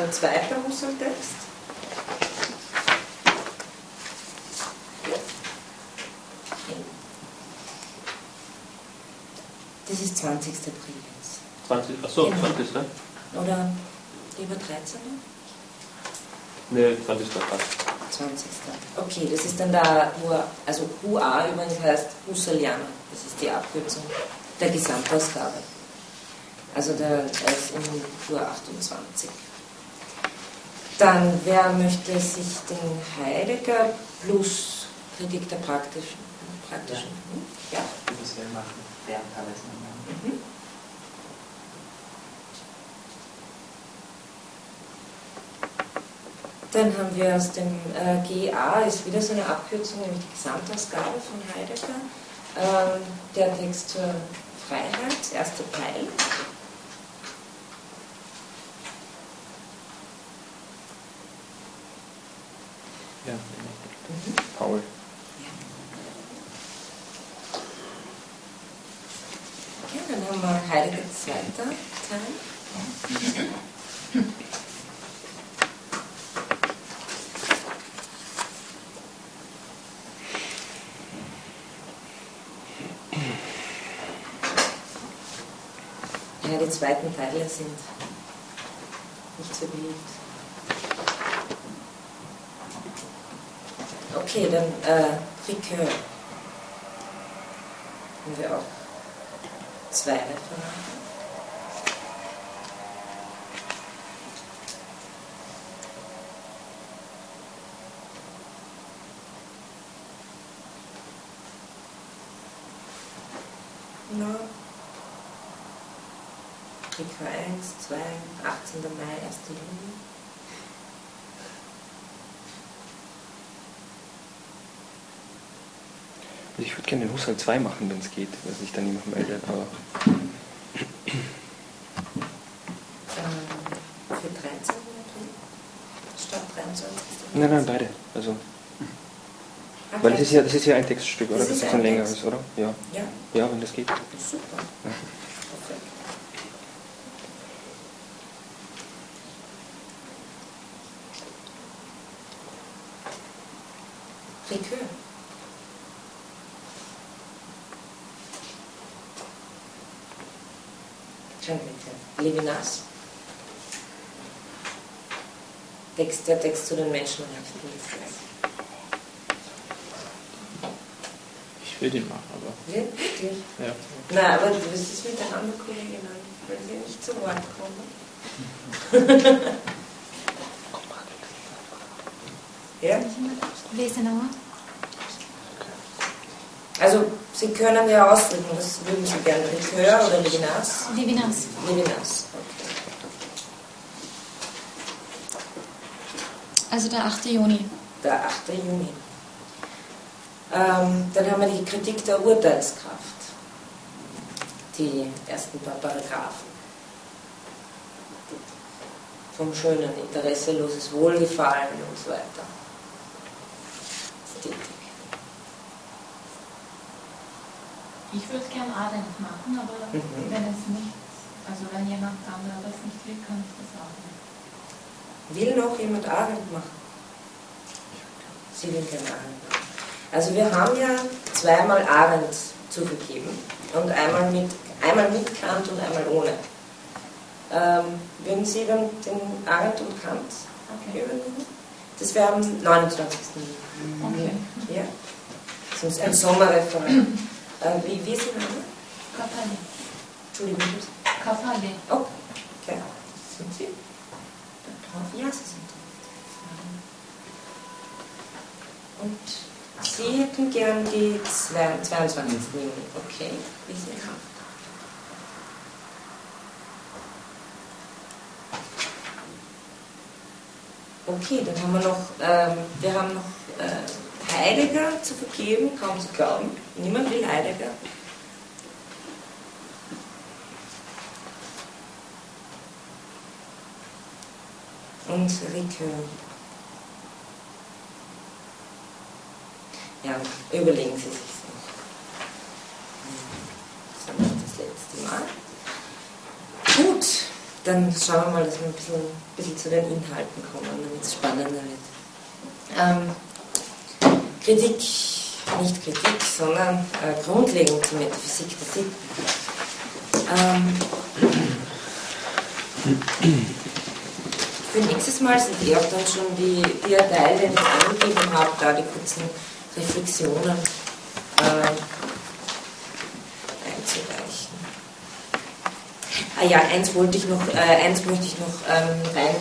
Dann zweiter Husserl-Text. Das ist 20. April jetzt. 20, achso, genau. 20. Oder lieber 13. Nee, 20. passt. 20. Okay, das ist dann da, wo, also HUA übrigens heißt Husserlianer. Das ist die Abkürzung der Gesamtausgabe. Also der ist im HUA 28. Dann, wer möchte sich den Heidegger plus Kritik der praktischen? praktischen ja. ja. Das wir machen, während alles mhm. Dann haben wir aus dem äh, GA, ist wieder so eine Abkürzung, nämlich die Gesamtausgabe von Heidegger. Ähm, der Text zur Freiheit, erster Teil. Ja. Mhm. Paul. Okay, dann haben wir Heidegger zweiter Teil. Ja, die zweiten Teile sind nicht so beliebt. Okay, dann äh, Ricœur. Haben wir auch zwei Referate. No. Ricœur 1, 2, 18. Mai, 1. Juni. Gerne den Haushalt 2 machen, wenn es geht, wenn sich dann niemand meldet. Aber für 13 statt 23? Nein, nein, beide. Also, okay. Weil das ist, ja, das ist ja ein Textstück, oder? Das, das ist ein längeres, oder? Ja. ja. Ja, wenn das geht. Super. Ja. Likör. Levinas. Text, der Text zu den Menschenrechten. Ich will den machen, aber. Wirklich? Ja. Na, aber du wirst es mit der anderen Kollegin an, weil sie nicht zu Wort kommen. ja? Wesenauer. Also, Sie können ja ausdrücken, was würden Sie gerne? Likör oder Levinas? Levinas. Levinas, okay. Also der 8. Juni. Der 8. Juni. Ähm, dann haben wir die Kritik der Urteilskraft. Die ersten paar Paragraphen. Vom schönen, interesseloses Wohlgefallen und so weiter. Ästhetik. Ich würde gern Arendt machen, aber mhm. wenn es nicht, also wenn jemand anderes nicht will, kann ich das auch nicht. Will noch jemand Arendt machen? Sie will gerne Arendt machen. Also wir haben ja zweimal Arendt zu vergeben und einmal mit, einmal mit Kant und einmal ohne. Ähm, würden Sie dann den Arendt und Kant okay. übernehmen? Das wäre am 29. Juni. Okay. Ja. Sonst ein Sommerreferat. Äh, wie, wie ist Ihr Name? Kapali. Entschuldigung. Kapali. Oh, okay. Sind Sie? Ja, Sie sind da. Und Sie hätten gern die 22. Juni. Okay, haben. Okay, dann haben wir noch, ähm, wir haben noch äh, Heidegger zu vergeben, kaum zu glauben. Niemand will Heidegger. Und Ricoeur. Ja, überlegen Sie sich noch. Das ist das letzte Mal. Gut, dann schauen wir mal, dass wir ein bisschen, ein bisschen zu den Inhalten kommen, damit es spannender wird. Ähm, Kritik, nicht Kritik, sondern äh, Grundlegung zur Metaphysik der Sitten. Ähm, für nächstes Mal sind eh auch dann schon die, die Teile, die ich angegeben habe, da die kurzen Reflexionen äh, einzureichen. Ah ja, eins wollte ich noch, äh, eins möchte ich noch ähm, rein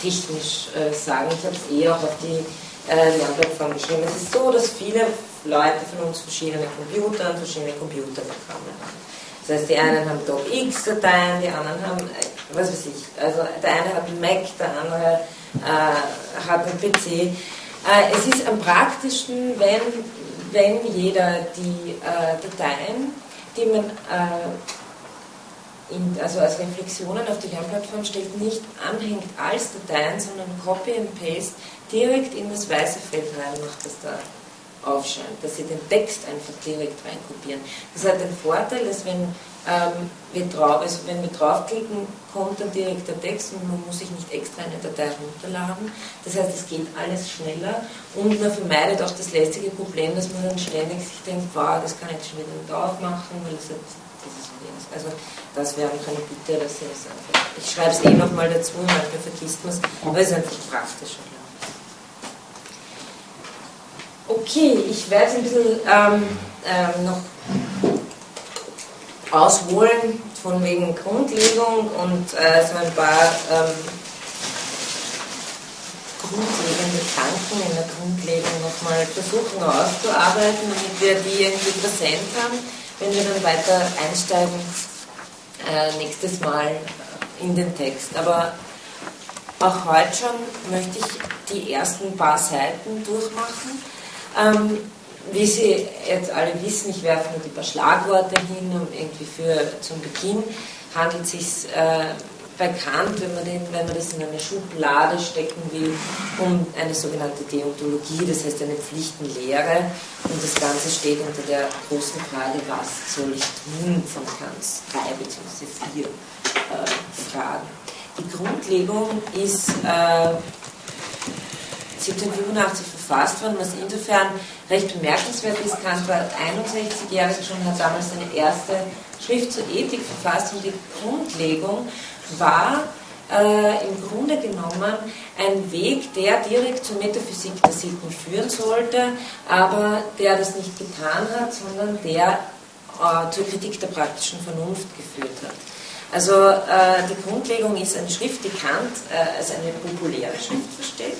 technisch äh, sagen. Ich habe es eh auch auf die äh, Lernplattform geschrieben. Es ist so, dass viele Leute von uns verschiedene Computer und verschiedene Computerprogramme haben. Das heißt, die einen haben DocX-Dateien, die anderen haben, äh, was weiß ich, also der eine hat einen Mac, der andere äh, hat einen PC. Äh, es ist am praktischen, wenn, wenn jeder die äh, Dateien, die man äh, in, also als Reflexionen auf die Lernplattform stellt, nicht anhängt als Dateien, sondern Copy and Paste direkt in das weiße Feld reinmacht, das da aufscheint, dass sie den Text einfach direkt reinkopieren. Das hat den Vorteil, dass wenn, ähm, wir, drauf, also wenn wir draufklicken, kommt dann direkt der Text und man muss sich nicht extra eine Datei runterladen. Das heißt, es geht alles schneller und man vermeidet auch das lästige Problem, dass man dann ständig sich denkt, wow, das kann ich jetzt schon wieder nicht aufmachen, weil es jenes. Also das wäre auch eine Bitte, dass Sie es einfach, ich schreibe es eh nochmal dazu, manchmal vergisst man es, aber es ist einfach praktischer. Okay, ich werde ein bisschen ähm, ähm, noch ausholen von wegen Grundlegung und äh, so ein paar ähm, grundlegende Gedanken in der Grundlegung nochmal versuchen auszuarbeiten, damit wir die irgendwie präsent haben, wenn wir dann weiter einsteigen äh, nächstes Mal in den Text. Aber auch heute schon möchte ich die ersten paar Seiten durchmachen ähm, wie Sie jetzt alle wissen, ich werfe nur die paar Schlagworte hin, um irgendwie für zum Beginn handelt es sich äh, bei Kant, wenn man, den, wenn man das in eine Schublade stecken will, um eine sogenannte Deontologie, das heißt eine Pflichtenlehre. Und das Ganze steht unter der großen Frage, was soll ich tun von Kants drei bzw. vier äh, Fragen. Die Grundlegung ist äh, 1785 verfasst worden, was insofern recht bemerkenswert ist. Kant war 61-jährig schon, hat damals seine erste Schrift zur Ethik verfasst und die Grundlegung war äh, im Grunde genommen ein Weg, der direkt zur Metaphysik der Sitten führen sollte, aber der das nicht getan hat, sondern der äh, zur Kritik der praktischen Vernunft geführt hat. Also äh, die Grundlegung ist eine Schrift, die Kant äh, als eine populäre Schrift versteht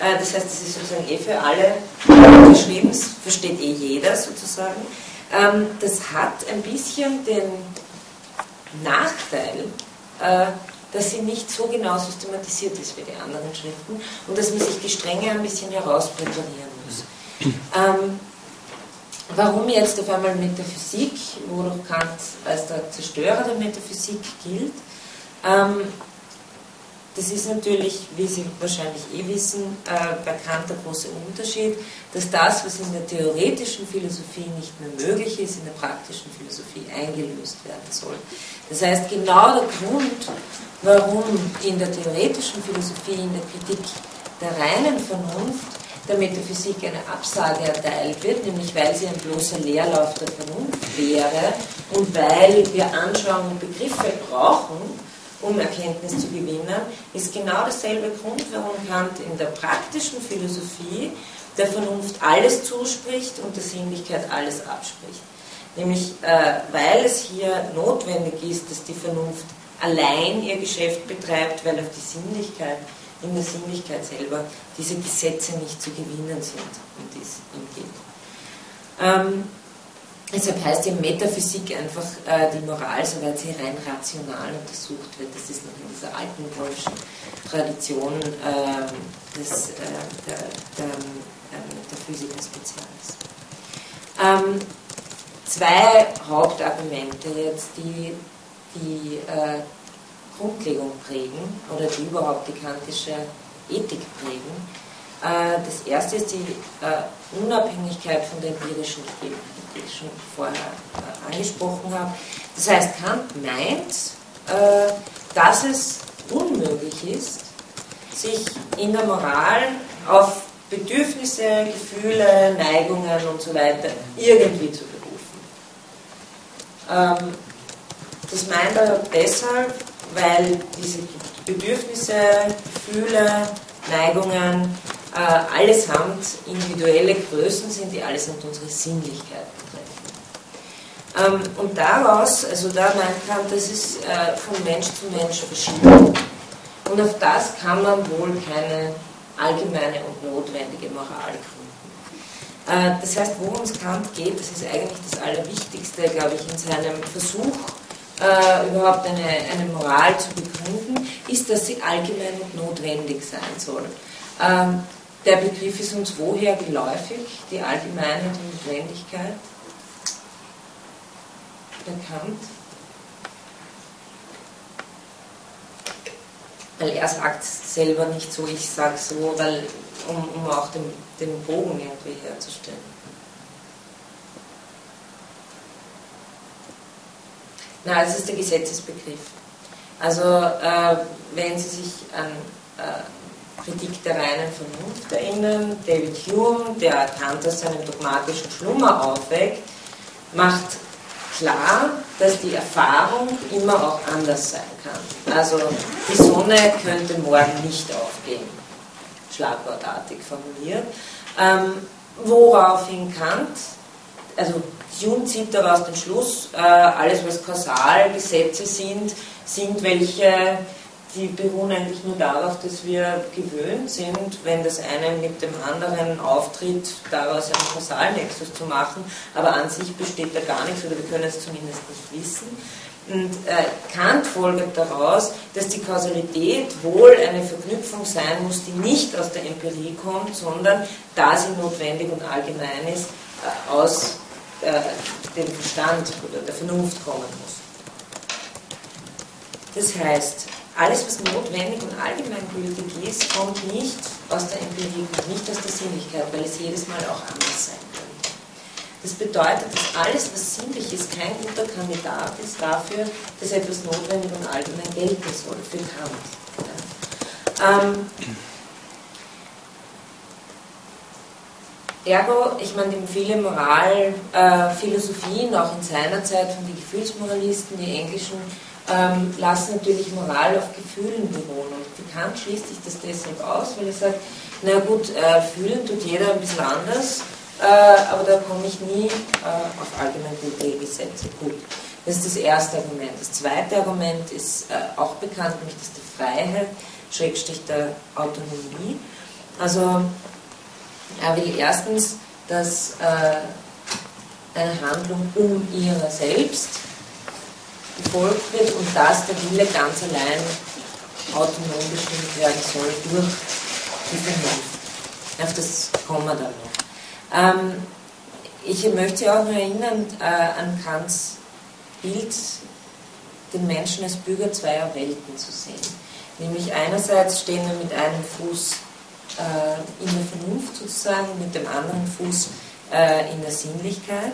das heißt, es ist sozusagen eh für alle geschrieben, es versteht eh jeder sozusagen. Ähm, das hat ein bisschen den Nachteil, äh, dass sie nicht so genau systematisiert ist wie die anderen Schriften und dass man sich die Stränge ein bisschen herauspräparieren muss. Ähm, warum jetzt auf einmal Metaphysik, wo doch Kant als der Zerstörer der Metaphysik gilt? Ähm, das ist natürlich, wie Sie wahrscheinlich eh wissen, äh, bei Kant der große Unterschied, dass das, was in der theoretischen Philosophie nicht mehr möglich ist, in der praktischen Philosophie eingelöst werden soll. Das heißt, genau der Grund, warum in der theoretischen Philosophie, in der Kritik der reinen Vernunft, der Metaphysik eine Absage erteilt wird, nämlich weil sie ein bloßer Leerlauf der Vernunft wäre und weil wir Anschauungen und Begriffe brauchen, um Erkenntnis zu gewinnen, ist genau dasselbe Grund, warum Kant in der praktischen Philosophie der Vernunft alles zuspricht und der Sinnlichkeit alles abspricht. Nämlich, äh, weil es hier notwendig ist, dass die Vernunft allein ihr Geschäft betreibt, weil auf die Sinnlichkeit, in der Sinnlichkeit selber, diese Gesetze nicht zu gewinnen sind, um die es ihm geht. Ähm, Deshalb heißt ja Metaphysik einfach äh, die Moral, soweit sie rein rational untersucht wird. Das ist noch in dieser alten Wolfschen Tradition äh, des, äh, der, der, der Physiker Spezialis. Ähm, zwei Hauptargumente jetzt, die die äh, Grundlegung prägen oder die überhaupt die kantische Ethik prägen. Äh, das erste ist die äh, Unabhängigkeit von der empirischen Gegebenheit die ich schon vorher äh, angesprochen habe. Das heißt, Kant meint, dass es unmöglich ist, sich in der Moral auf Bedürfnisse, Gefühle, Neigungen und so weiter irgendwie zu berufen. Ähm, das meint er deshalb, weil diese Bedürfnisse, Gefühle, Neigungen äh, allesamt individuelle Größen sind, die allesamt unsere Sinnlichkeit ähm, und daraus, also da meint Kant, das ist äh, von Mensch zu Mensch verschieden. Und auf das kann man wohl keine allgemeine und notwendige Moral gründen. Äh, das heißt, worum es Kant geht, das ist eigentlich das Allerwichtigste, glaube ich, in seinem Versuch, äh, überhaupt eine, eine Moral zu begründen, ist, dass sie allgemein und notwendig sein soll. Ähm, der Begriff ist uns woher geläufig, die Allgemeinheit und Notwendigkeit? bekannt. Weil er sagt selber nicht so, ich sage so, weil, um, um auch den, den Bogen irgendwie herzustellen. Na, es ist der Gesetzesbegriff. Also, äh, wenn Sie sich an äh, Kritik der reinen Vernunft erinnern, David Hume, der Kant aus seinem dogmatischen Schlummer aufweckt, macht klar, dass die Erfahrung immer auch anders sein kann. Also die Sonne könnte morgen nicht aufgehen, schlagwortartig formuliert. Ähm, woraufhin Kant, also Jung zieht daraus den Schluss, äh, alles was Kausalgesetze sind, sind welche die beruhen eigentlich nur darauf, dass wir gewöhnt sind, wenn das eine mit dem anderen auftritt, daraus einen Kausalnexus zu machen, aber an sich besteht da gar nichts oder wir können es zumindest nicht wissen. Und äh, Kant folgt daraus, dass die Kausalität wohl eine Verknüpfung sein muss, die nicht aus der Empirie kommt, sondern da sie notwendig und allgemein ist, äh, aus äh, dem Verstand oder der Vernunft kommen muss. Das heißt, alles, was notwendig und allgemeingültig ist, kommt nicht aus der Empirie, nicht aus der Sinnlichkeit, weil es jedes Mal auch anders sein könnte. Das bedeutet, dass alles, was sinnlich ist, kein guter Kandidat ist dafür, dass etwas notwendig und allgemein gelten soll, für Kant. Ja. Ähm, Ergo, ich meine, viele Moralphilosophien, äh, auch in seiner Zeit von den Gefühlsmoralisten, die englischen, ähm, lassen natürlich Moral auf Gefühlen beruhen. Und Kant schließt sich das deshalb aus, weil er sagt, na gut, äh, fühlen tut jeder ein bisschen anders, äh, aber da komme ich nie äh, auf allgemeingültige Gesetze. Gut, das ist das erste Argument. Das zweite Argument ist äh, auch bekannt, nämlich das der Freiheit, Schrägstrich der Autonomie. Also er will erstens, dass äh, eine Handlung um ihrer selbst gefolgt wird und dass der Wille ganz allein autonom bestimmt werden soll durch die Vernunft. Auf das kommen wir dann noch. Ähm, ich möchte Sie auch noch erinnern äh, an Kants Bild, den Menschen als Bürger zweier Welten zu sehen. Nämlich einerseits stehen wir mit einem Fuß äh, in der Vernunft sozusagen, mit dem anderen Fuß äh, in der Sinnlichkeit.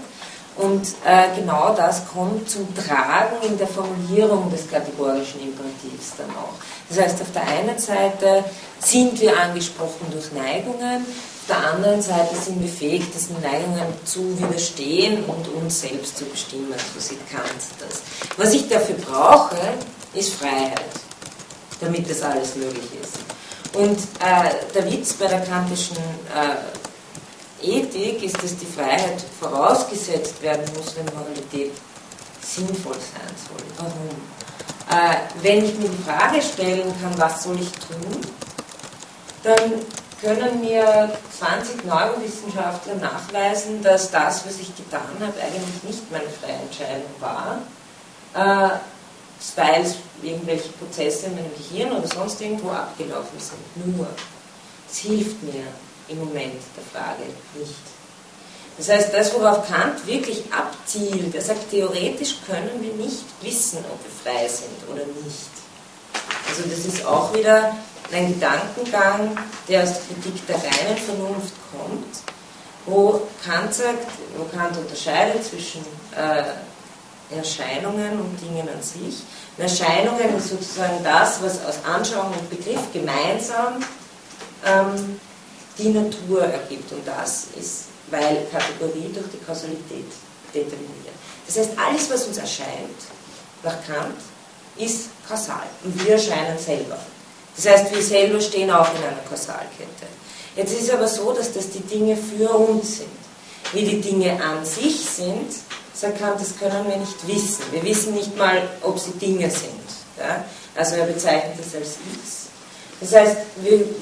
Und äh, genau das kommt zum Tragen in der Formulierung des kategorischen Imperativs dann auch. Das heißt, auf der einen Seite sind wir angesprochen durch Neigungen, auf der anderen Seite sind wir fähig, diesen Neigungen zu widerstehen und uns selbst zu bestimmen. So sieht Kant das. Was ich dafür brauche, ist Freiheit, damit das alles möglich ist. Und äh, der Witz bei der kantischen äh, Ethik ist, dass die Freiheit vorausgesetzt werden muss, wenn Moralität sinnvoll sein soll. Warum? Äh, wenn ich mir die Frage stellen kann, was soll ich tun, dann können mir 20 Neurowissenschaftler nachweisen, dass das, was ich getan habe, eigentlich nicht meine freie Entscheidung war, äh, weil irgendwelche Prozesse in meinem Gehirn oder sonst irgendwo abgelaufen sind. Nur, es hilft mir im Moment der Frage nicht. Das heißt, das, worauf Kant wirklich abzielt, er sagt, theoretisch können wir nicht wissen, ob wir frei sind oder nicht. Also das ist auch wieder ein Gedankengang, der aus der Kritik der reinen Vernunft kommt, wo Kant sagt, wo Kant unterscheidet zwischen äh, Erscheinungen und Dingen an sich. Und Erscheinungen ist sozusagen das, was aus Anschauung und Begriff gemeinsam ähm, die Natur ergibt. Und das ist, weil Kategorie durch die Kausalität determiniert. Das heißt, alles, was uns erscheint, nach Kant, ist kausal. Und wir erscheinen selber. Das heißt, wir selber stehen auch in einer Kausalkette. Jetzt ist es aber so, dass das die Dinge für uns sind. Wie die Dinge an sich sind, sagt Kant, das können wir nicht wissen. Wir wissen nicht mal, ob sie Dinge sind. Ja? Also er bezeichnet das als X. Das heißt,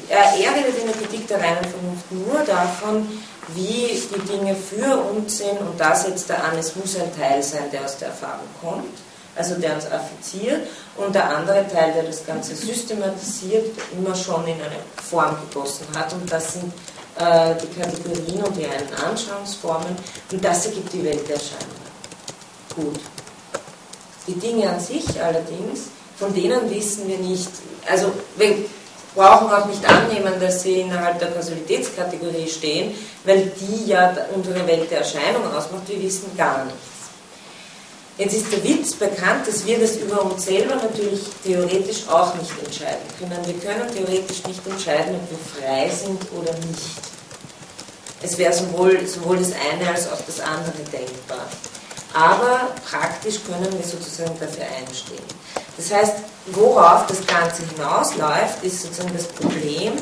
er, redet in der Kritik der reinen Vernunft nur davon, wie die Dinge für uns sind und da setzt er an, es muss ein Teil sein, der aus der Erfahrung kommt also der uns affiziert, und der andere Teil, der das Ganze systematisiert, immer schon in eine Form gegossen hat. Und das sind äh, die Kategorien und die einen Anschauungsformen, und das ergibt die Welt der Erscheinungen. Gut. Die Dinge an sich allerdings, von denen wissen wir nicht, also wir brauchen auch nicht annehmen, dass sie innerhalb der Kausalitätskategorie stehen, weil die ja unsere Welt der Erscheinung ausmacht, wir wissen gar nichts. Jetzt ist der Witz bekannt, dass wir das über uns selber natürlich theoretisch auch nicht entscheiden können. Wir können theoretisch nicht entscheiden, ob wir frei sind oder nicht. Es wäre sowohl, sowohl das eine als auch das andere denkbar. Aber praktisch können wir sozusagen dafür einstehen. Das heißt, worauf das Ganze hinausläuft, ist sozusagen das Problem,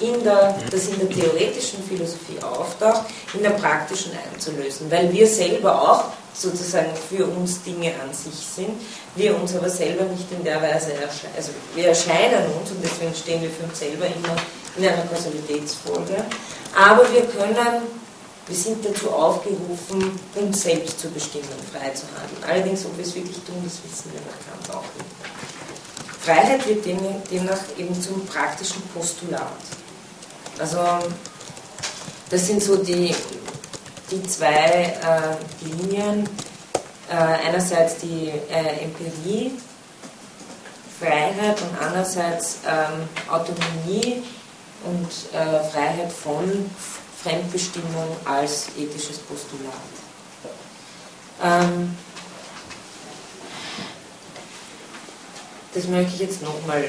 in der, das in der theoretischen Philosophie auftaucht, in der praktischen einzulösen. Weil wir selber auch sozusagen für uns Dinge an sich sind, wir uns aber selber nicht in der Weise erscheinen. Also wir erscheinen uns und deswegen stehen wir für uns selber immer in einer Kausalitätsfolge. Aber wir können, wir sind dazu aufgerufen, uns selbst zu bestimmen, frei zu handeln. Allerdings, ob wir es wirklich tun, das wissen wir nach Kant auch nicht. Freiheit wird demnach eben zum praktischen Postulat. Also das sind so die, die zwei äh, Linien. Äh, einerseits die äh, Empirie, Freiheit und andererseits ähm, Autonomie und äh, Freiheit von Fremdbestimmung als ethisches Postulat. Ähm, das möchte ich jetzt nochmal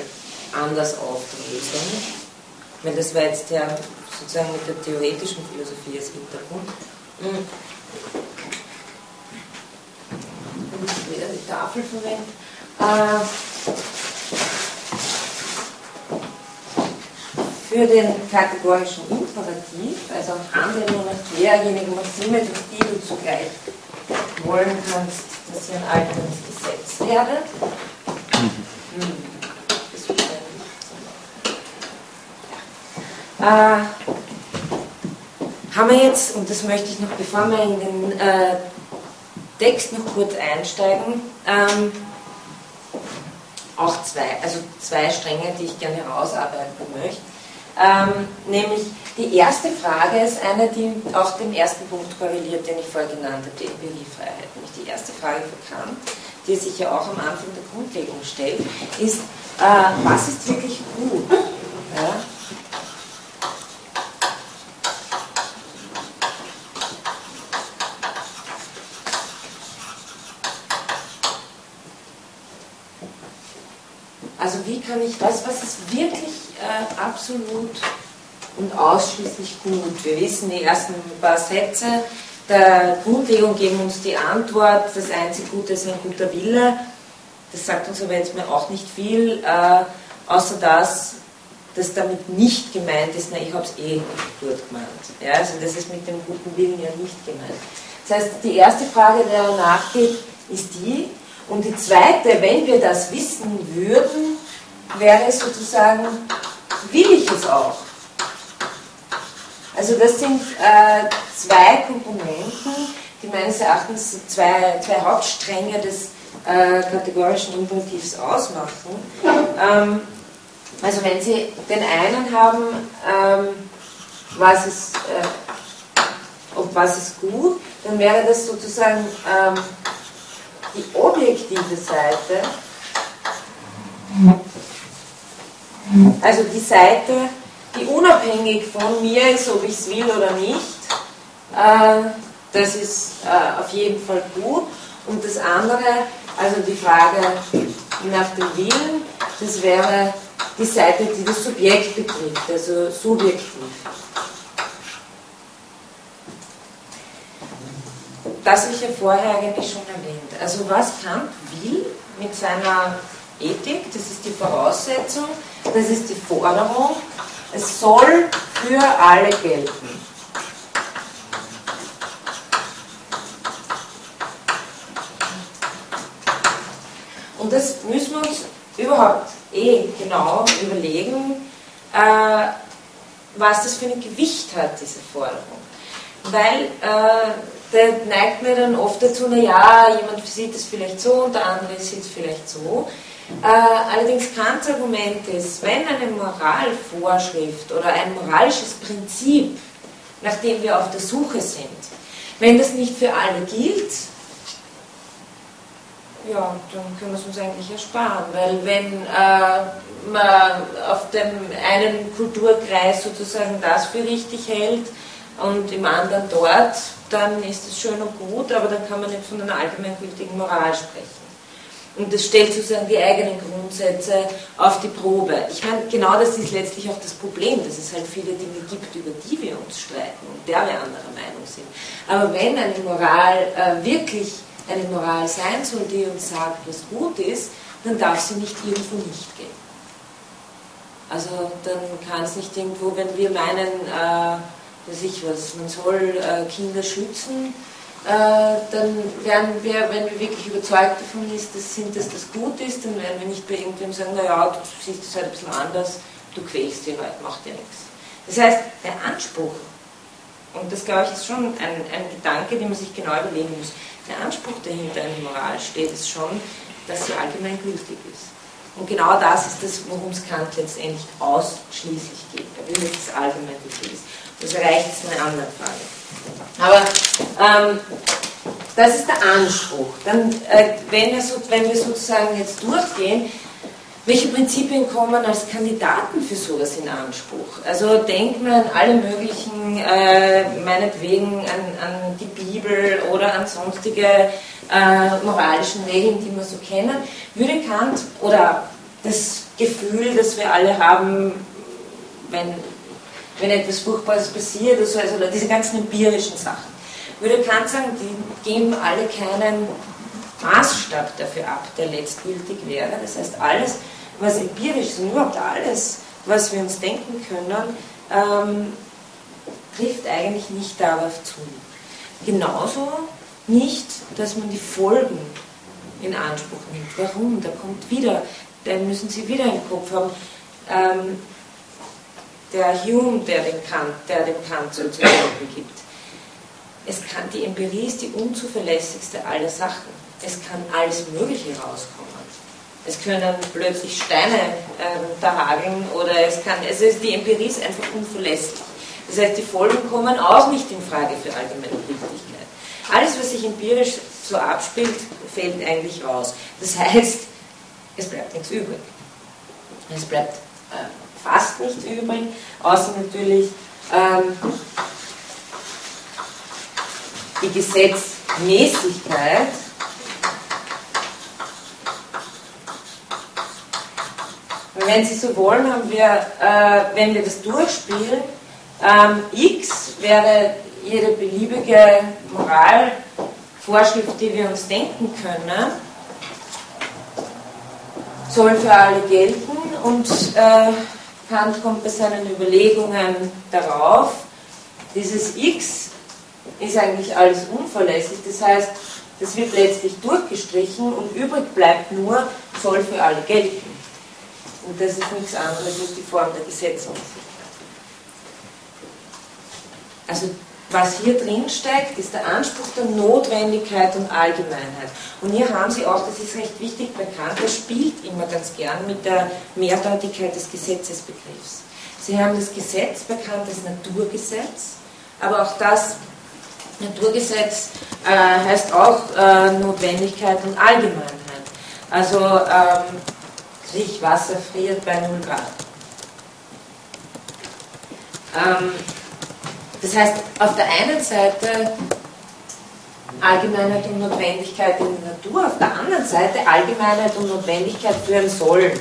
anders aufdröseln, weil das war jetzt ja sozusagen mit der theoretischen Philosophie als Hintergrund. Mhm. Ich wieder die Tafel verwenden. Äh, für den kategorischen Imperativ, also handle nur nach derjenigen Maxime, durch die du zugleich wollen kannst, dass sie ein alternes Gesetz werde. Mhm. Äh, haben wir jetzt, und das möchte ich noch, bevor wir in den äh, Text noch kurz einsteigen, ähm, auch zwei, also zwei Stränge, die ich gerne herausarbeiten möchte. Ähm, nämlich die erste Frage ist eine, die auch dem ersten Punkt korreliert, den ich vorher genannt habe, die Empiriefreiheit. Nämlich die erste Frage für Kant, die sich ja auch am Anfang der Grundlegung stellt, ist, äh, was ist wirklich gut? Ja? Also wie kann ich das, was ist wirklich äh, absolut und ausschließlich gut? Wir wissen, die ersten paar Sätze der Grundlegung geben uns die Antwort, das einzige Gute ist ein guter Wille. Das sagt uns aber jetzt mir auch nicht viel, äh, außer dass das damit nicht gemeint ist, na ich habe es eh gut gemeint. Ja, also das ist mit dem guten Willen ja nicht gemeint. Das heißt, die erste Frage, der nachgeht, ist die, und die zweite, wenn wir das wissen würden, wäre sozusagen, will ich es auch? Also das sind äh, zwei Komponenten, die meines Erachtens zwei, zwei Hauptstränge des äh, kategorischen Imperativs ausmachen. Ähm, also wenn Sie den einen haben, ähm, was ist, äh, ob was ist gut, dann wäre das sozusagen ähm, die objektive Seite, also die Seite, die unabhängig von mir ist, ob ich es will oder nicht. Äh, das ist äh, auf jeden Fall gut. Und das andere, also die Frage nach dem Willen, das wäre die Seite, die das Subjekt betrifft, also subjektiv. Das habe ich ja vorher eigentlich schon erwähnt. Also was Kant will mit seiner Ethik, das ist die Voraussetzung, das ist die Forderung, es soll für alle gelten. Und das müssen wir uns überhaupt eh genau überlegen, äh, was das für ein Gewicht hat, diese Forderung. Weil äh, der neigt mir dann oft dazu, naja, jemand sieht es vielleicht so und der andere sieht es vielleicht so. Äh, allerdings Kants Argument ist, wenn eine Moralvorschrift oder ein moralisches Prinzip, nach dem wir auf der Suche sind, wenn das nicht für alle gilt, ja, dann können wir es uns eigentlich ersparen, weil wenn äh, man auf dem einen Kulturkreis sozusagen das für richtig hält und im anderen dort, dann ist es schön und gut, aber dann kann man nicht von einer allgemeingültigen Moral sprechen. Und das stellt sozusagen die eigenen Grundsätze auf die Probe. Ich meine, genau das ist letztlich auch das Problem, dass es halt viele Dinge gibt, über die wir uns streiten und der wir anderer Meinung sind. Aber wenn eine Moral äh, wirklich eine Moral sein soll, die uns sagt, was gut ist, dann darf sie nicht irgendwo nicht gehen. Also dann kann es nicht irgendwo, wenn wir meinen, äh, weiß ich was, man soll äh, Kinder schützen, dann werden wir, wenn wir wirklich überzeugt davon sind, dass das gut ist, dann werden wir nicht bei irgendwem sagen, naja, du siehst es halt ein bisschen anders, du quälst die Leute, macht dir nichts. Das heißt, der Anspruch, und das glaube ich ist schon ein, ein Gedanke, den man sich genau überlegen muss, der Anspruch, der hinter einer Moral steht, ist schon, dass sie allgemein gültig ist. Und genau das ist das, worum es Kant letztendlich ausschließlich geht. Er will, dass es allgemein gültig ist. Das erreicht ist eine andere Frage. Aber ähm, das ist der Anspruch. Dann, äh, wenn, wir so, wenn wir sozusagen jetzt durchgehen, welche Prinzipien kommen als Kandidaten für sowas in Anspruch? Also denkt man an alle möglichen, äh, meinetwegen an, an, die Bibel oder an sonstige äh, moralischen Regeln, die wir so kennen. Würde Kant oder das Gefühl, das wir alle haben, wenn, wenn etwas Furchtbares passiert oder so, also diese ganzen empirischen Sachen, würde Kant sagen, die geben alle keinen Maßstab dafür ab, der letztgültig wäre. Das heißt, alles, was empirisch ist und überhaupt alles, was wir uns denken können, ähm, trifft eigentlich nicht darauf zu. Genauso nicht, dass man die Folgen in Anspruch nimmt. Warum? Da kommt wieder, dann müssen Sie wieder im Kopf haben, ähm, der Hume, der dem Kant, der dem Kant so zu denken gibt. Es kann, die Empirie ist die unzuverlässigste aller Sachen. Es kann alles Mögliche rauskommen. Es können plötzlich Steine äh, hageln oder es kann, also die Empirie ist einfach unverlässlich. Das heißt, die Folgen kommen auch nicht in Frage für allgemeine Richtigkeit. Alles, was sich empirisch so abspielt, fällt eigentlich raus. Das heißt, es bleibt nichts übrig. Es bleibt äh, fast nichts übrig, außer natürlich ähm, die Gesetzmäßigkeit wenn Sie so wollen, haben wir, äh, wenn wir das durchspielen, ähm, x wäre jede beliebige Moralvorschrift, die wir uns denken können, soll für alle gelten und äh, Kant kommt bei seinen Überlegungen darauf, dieses x ist eigentlich alles unverlässlich, das heißt, das wird letztlich durchgestrichen und übrig bleibt nur, soll für alle gelten. Und das ist nichts anderes als die Form der Gesetzmäßigkeit. Also was hier drin steckt, ist der Anspruch der Notwendigkeit und Allgemeinheit. Und hier haben Sie auch, das ist recht wichtig bekannt, das spielt immer ganz gern mit der Mehrdeutigkeit des Gesetzesbegriffs. Sie haben das Gesetz bekannt als Naturgesetz, aber auch das Naturgesetz äh, heißt auch äh, Notwendigkeit und Allgemeinheit. Also ähm, Wasser friert bei 0 Grad. Ähm, das heißt, auf der einen Seite Allgemeinheit und Notwendigkeit in der Natur, auf der anderen Seite Allgemeinheit und Notwendigkeit für ein Sollen.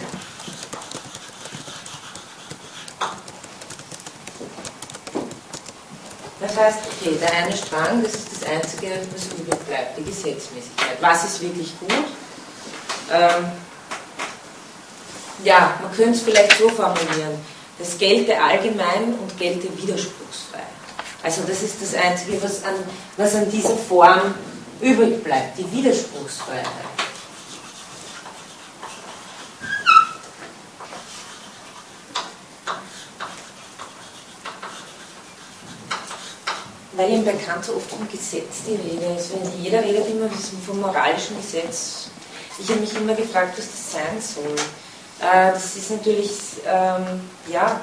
Das heißt, okay, der eine Strang, das ist das Einzige, was übrig bleibt, die Gesetzmäßigkeit. Was ist wirklich gut? Ähm, ja, man könnte es vielleicht so formulieren. Das gelte allgemein und gelte widerspruchsfrei. Also das ist das Einzige, was an, was an dieser Form übrig bleibt, die Widerspruchsfreiheit. Weil im Bekannt so oft vom Gesetz die Rede ist. Wenn jeder redet immer vom moralischen Gesetz. Ich habe mich immer gefragt, was das sein soll. Äh, das ist natürlich, ähm, ja,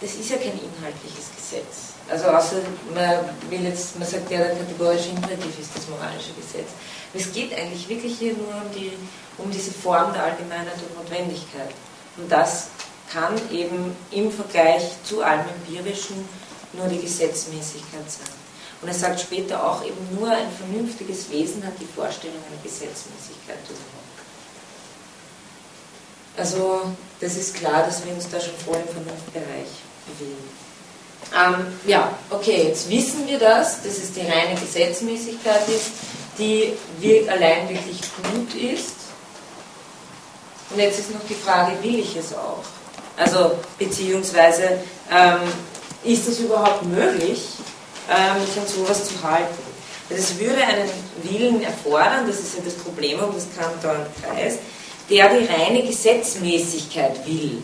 das ist ja kein inhaltliches Gesetz. Also außer man will jetzt, man sagt ja, der kategorische Imperativ ist das moralische Gesetz. Es geht eigentlich wirklich hier nur um, die, um diese Form der Allgemeinheit und Notwendigkeit. Und das kann eben im Vergleich zu allem Empirischen nur die Gesetzmäßigkeit sein. Und er sagt später auch eben nur ein vernünftiges Wesen hat die Vorstellung einer Gesetzmäßigkeit überhaupt. Also das ist klar, dass wir uns da schon voll im Vernunftbereich. Ähm, ja, okay, jetzt wissen wir das, dass es die reine Gesetzmäßigkeit ist, die allein wirklich gut ist. Und jetzt ist noch die Frage, will ich es auch? Also, beziehungsweise, ähm, ist es überhaupt möglich, äh, mich an sowas zu halten? Es würde einen Willen erfordern, das ist ja das Problem, um das Kant dauernd kreist, der die reine Gesetzmäßigkeit will.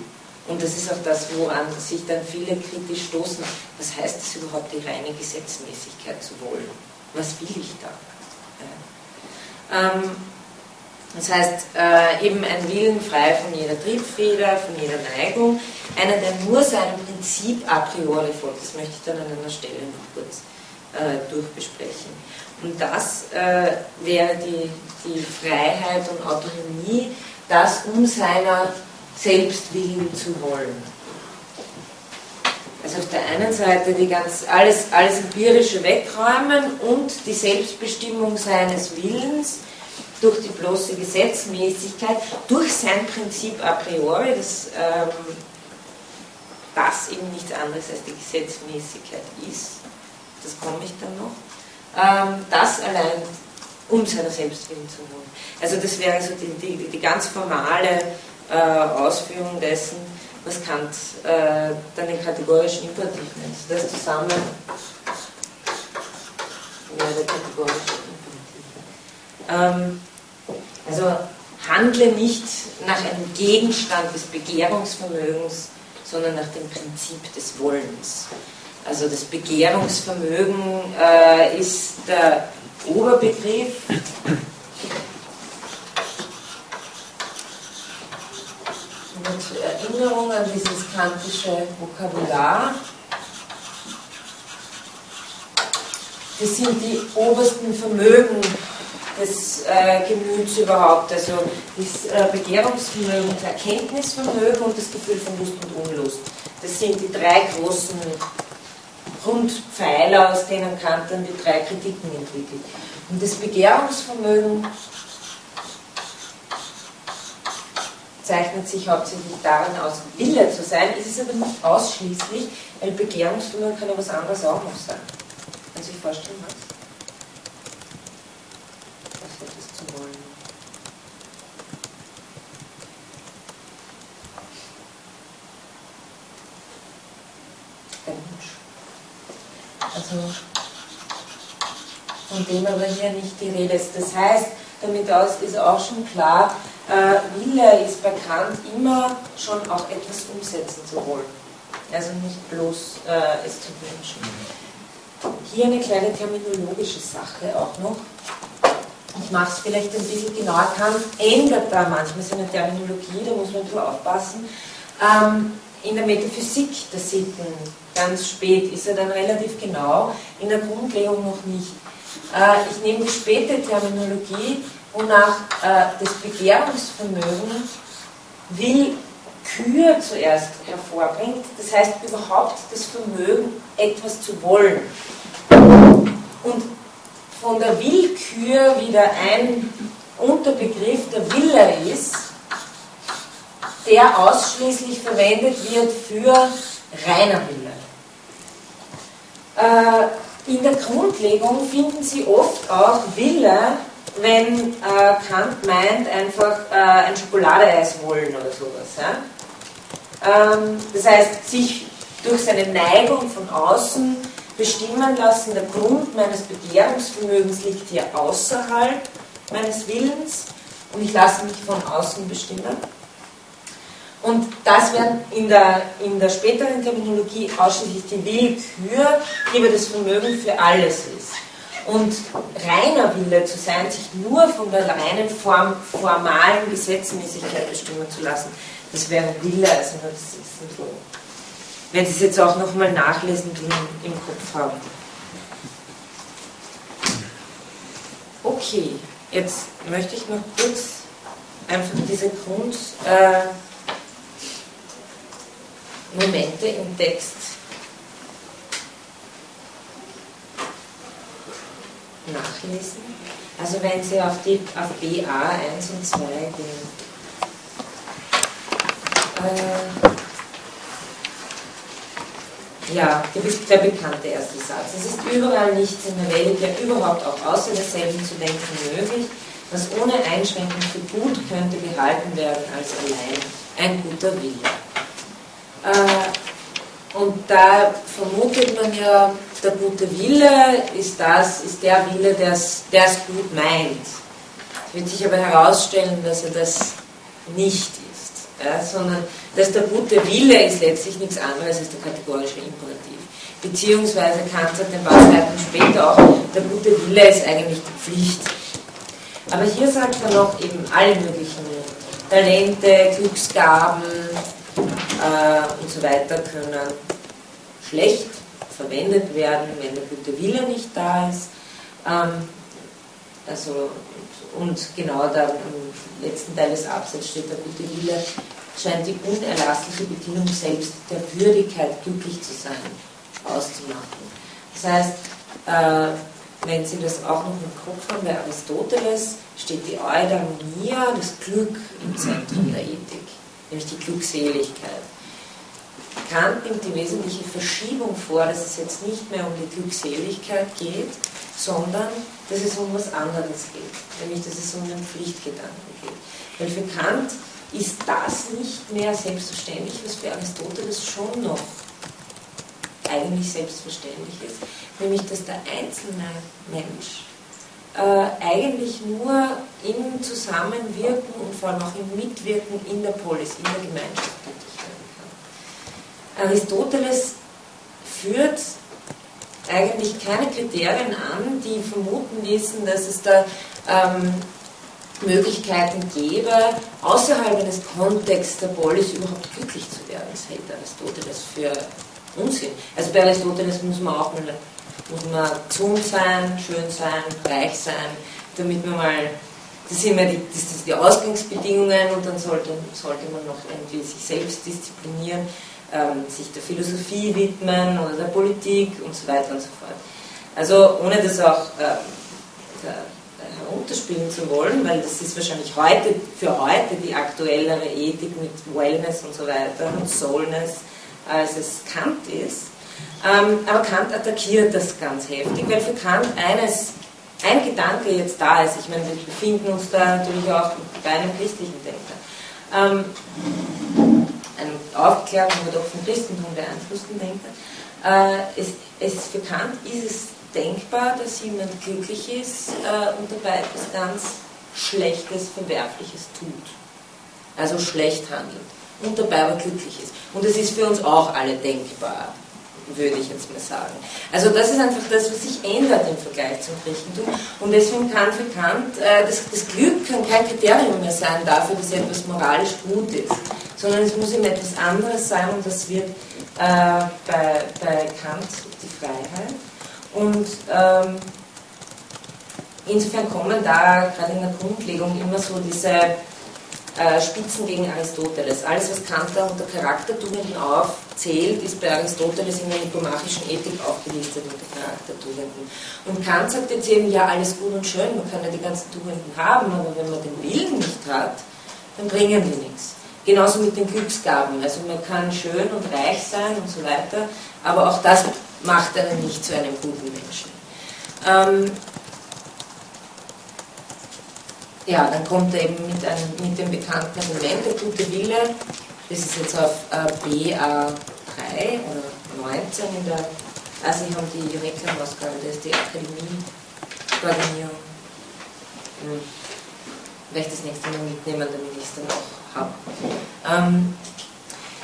Und das ist auch das, woran sich dann viele kritisch stoßen. Was heißt es überhaupt, die reine Gesetzmäßigkeit zu wollen? Was will ich da? Ähm, das heißt, äh, eben ein Willen frei von jeder Triebfeder, von jeder Neigung, einer, der nur seinem Prinzip a priori folgt. Das möchte ich dann an einer Stelle noch kurz äh, durchbesprechen. Und das äh, wäre die, die Freiheit und Autonomie, das um seiner selbst willen zu wollen. Also auf der einen Seite die ganz, alles, alles Empirische wegräumen und die Selbstbestimmung seines Willens durch die bloße Gesetzmäßigkeit, durch sein Prinzip a priori, das, ähm, das eben nichts anderes als die Gesetzmäßigkeit ist, das komme ich dann noch, ähm, das allein um seiner selbst willen zu wollen. Also das wäre so die, die, die ganz formale Ausführung dessen, was Kant äh, dann den kategorischen Imperativ nennt. Das zusammen ja, der kategorische Imperativ. Ähm, also handle nicht nach einem Gegenstand des Begehrungsvermögens, sondern nach dem Prinzip des Wollens. Also das Begehrungsvermögen äh, ist der Oberbegriff mit Erinnerung an dieses kantische Vokabular. Das sind die obersten Vermögen des äh, Gemüts überhaupt, also das äh, Begehrungsvermögen, das Erkenntnisvermögen und das Gefühl von Lust und Unlust. Das sind die drei großen Grundpfeiler, aus denen Kant dann die drei Kritiken entwickelt. Und das Begehrungsvermögen zeichnet sich hauptsächlich darin aus, Wille zu sein, ist es aber nicht ausschließlich, weil Begehrungsvermögen kann ja was anderes auch noch sein. Kann man sich vorstellen, was? Was etwas zu wollen. Der Wunsch. Also von dem aber hier nicht die Rede ist. Das heißt, damit aus ist auch schon klar, Wille ist bei Kant immer schon auch etwas umsetzen zu wollen. Also nicht bloß äh, es zu wünschen. Hier eine kleine terminologische Sache auch noch. Ich mache es vielleicht ein bisschen genauer. Kant ändert da manchmal seine Terminologie, da muss man drüber aufpassen. Ähm, in der Metaphysik der Sitten, ganz spät, ist er dann relativ genau, in der Grundlegung noch nicht. Äh, ich nehme die späte Terminologie, wonach äh, das Begehrungsvermögen will Kür zuerst hervorbringt, das heißt überhaupt das Vermögen, etwas zu wollen. Und von der Willkür wieder ein Unterbegriff der Wille ist, der ausschließlich verwendet wird für reiner Wille. Äh, in der Grundlegung finden Sie oft auch Wille, wenn äh, Kant meint, einfach äh, ein Schokoladeeis wollen oder sowas. Ja? Ähm, das heißt, sich durch seine Neigung von außen bestimmen lassen, der Grund meines Begehrungsvermögens liegt hier außerhalb meines Willens und ich lasse mich von außen bestimmen. Und das wäre in der, in der späteren Terminologie ausschließlich die Willkür, die aber das Vermögen für alles ist. Und reiner Wille zu sein, sich nur von der reinen Form, formalen Gesetzmäßigkeit bestimmen zu lassen, das wäre Wille, also das ist so. Wenn Sie es jetzt auch nochmal nachlesen im, im Kopf haben. Okay, jetzt möchte ich noch kurz einfach diese Grund. Äh, im Text nachlesen. Also wenn Sie auf, die, auf BA 1 und 2 gehen. Äh, ja, der bekannte erste Satz. Es ist überall nichts in der Welt, ja überhaupt auch außer derselben zu denken möglich, was ohne Einschränkung für gut könnte gehalten werden als allein ein guter Wille. Äh, und da vermutet man ja, der gute Wille ist das, ist der Wille, der es gut meint. Es wird sich aber herausstellen, dass er das nicht ist, ja, sondern dass der gute Wille ist letztlich nichts anderes als der kategorische Imperativ. Beziehungsweise Kant sagt ein paar Seiten später auch, der gute Wille ist eigentlich die Pflicht. Aber hier sagt er noch eben alle möglichen Talente, Glücksgaben, äh, und so weiter können schlecht verwendet werden, wenn der gute Wille nicht da ist. Ähm, also, und genau da im letzten Teil des Absatzes steht, der gute Wille scheint die unerlassliche Bedingung selbst der Würdigkeit, glücklich zu sein, auszumachen. Das heißt, äh, wenn Sie das auch noch im Kopf haben, bei Aristoteles steht die Eudaimonia, das Glück, im Zentrum der Ethik nämlich die Glückseligkeit. Kant nimmt die wesentliche Verschiebung vor, dass es jetzt nicht mehr um die Glückseligkeit geht, sondern dass es um was anderes geht, nämlich dass es um den Pflichtgedanken geht. Weil für Kant ist das nicht mehr selbstverständlich, was für Aristoteles schon noch eigentlich selbstverständlich ist, nämlich dass der einzelne Mensch äh, eigentlich nur im Zusammenwirken und vor allem auch im Mitwirken in der Polis, in der Gemeinschaft. Aristoteles führt eigentlich keine Kriterien an, die vermuten ließen, dass es da ähm, Möglichkeiten gäbe, außerhalb eines Kontexts der Polis überhaupt glücklich zu werden. Das hält Aristoteles für Unsinn. Also bei Aristoteles muss man auch mal muss man gesund sein, schön sein, reich sein, damit man mal, das sind immer die, das sind die Ausgangsbedingungen und dann sollte, sollte man noch irgendwie sich selbst disziplinieren, ähm, sich der Philosophie widmen oder der Politik und so weiter und so fort. Also ohne das auch ähm, herunterspielen zu wollen, weil das ist wahrscheinlich heute für heute die aktuellere Ethik mit Wellness und so weiter und Soulness, als es Kant ist. Ähm, aber Kant attackiert das ganz heftig, weil für Kant eines, ein Gedanke jetzt da ist, ich meine, wir befinden uns da natürlich auch bei einem christlichen Denker, ähm, einem aufgeklärten, aber doch vom Christentum beeinflussten Denker. Äh, es, es, für Kant ist es denkbar, dass jemand glücklich ist äh, und dabei etwas ganz Schlechtes, Verwerfliches tut. Also schlecht handelt. und dabei aber glücklich ist. Und es ist für uns auch alle denkbar, würde ich jetzt mal sagen. Also das ist einfach das, was sich ändert im Vergleich zum Christentum. Und deswegen kann für Kant äh, das, das Glück kann kein Kriterium mehr sein dafür, dass etwas moralisch gut ist, sondern es muss eben etwas anderes sein und das wird äh, bei, bei Kant die Freiheit. Und ähm, insofern kommen da gerade in der Grundlegung immer so diese äh, Spitzen gegen Aristoteles. Alles, was Kant da unter Charaktertugenden aufzählt, ist bei Aristoteles in der nikomachischen Ethik aufgelistet unter Charaktertugenden. Und Kant sagt jetzt eben, ja, alles gut und schön, man kann ja die ganzen Tugenden haben, aber wenn man den Willen nicht hat, dann bringen die nichts. Genauso mit den Glücksgaben. Also man kann schön und reich sein und so weiter, aber auch das macht einen nicht zu einem guten Menschen. Ähm, ja, dann kommt er eben mit, einem, mit dem bekannten Argument, der gute Wille, das ist jetzt auf äh, BA3 oder 19 in der, also ich habe die Reklamausgabe, das ist die Akademie-Koordinierung. Hm. Vielleicht das nächste Mal mitnehmen, damit ich es dann auch habe. Ähm,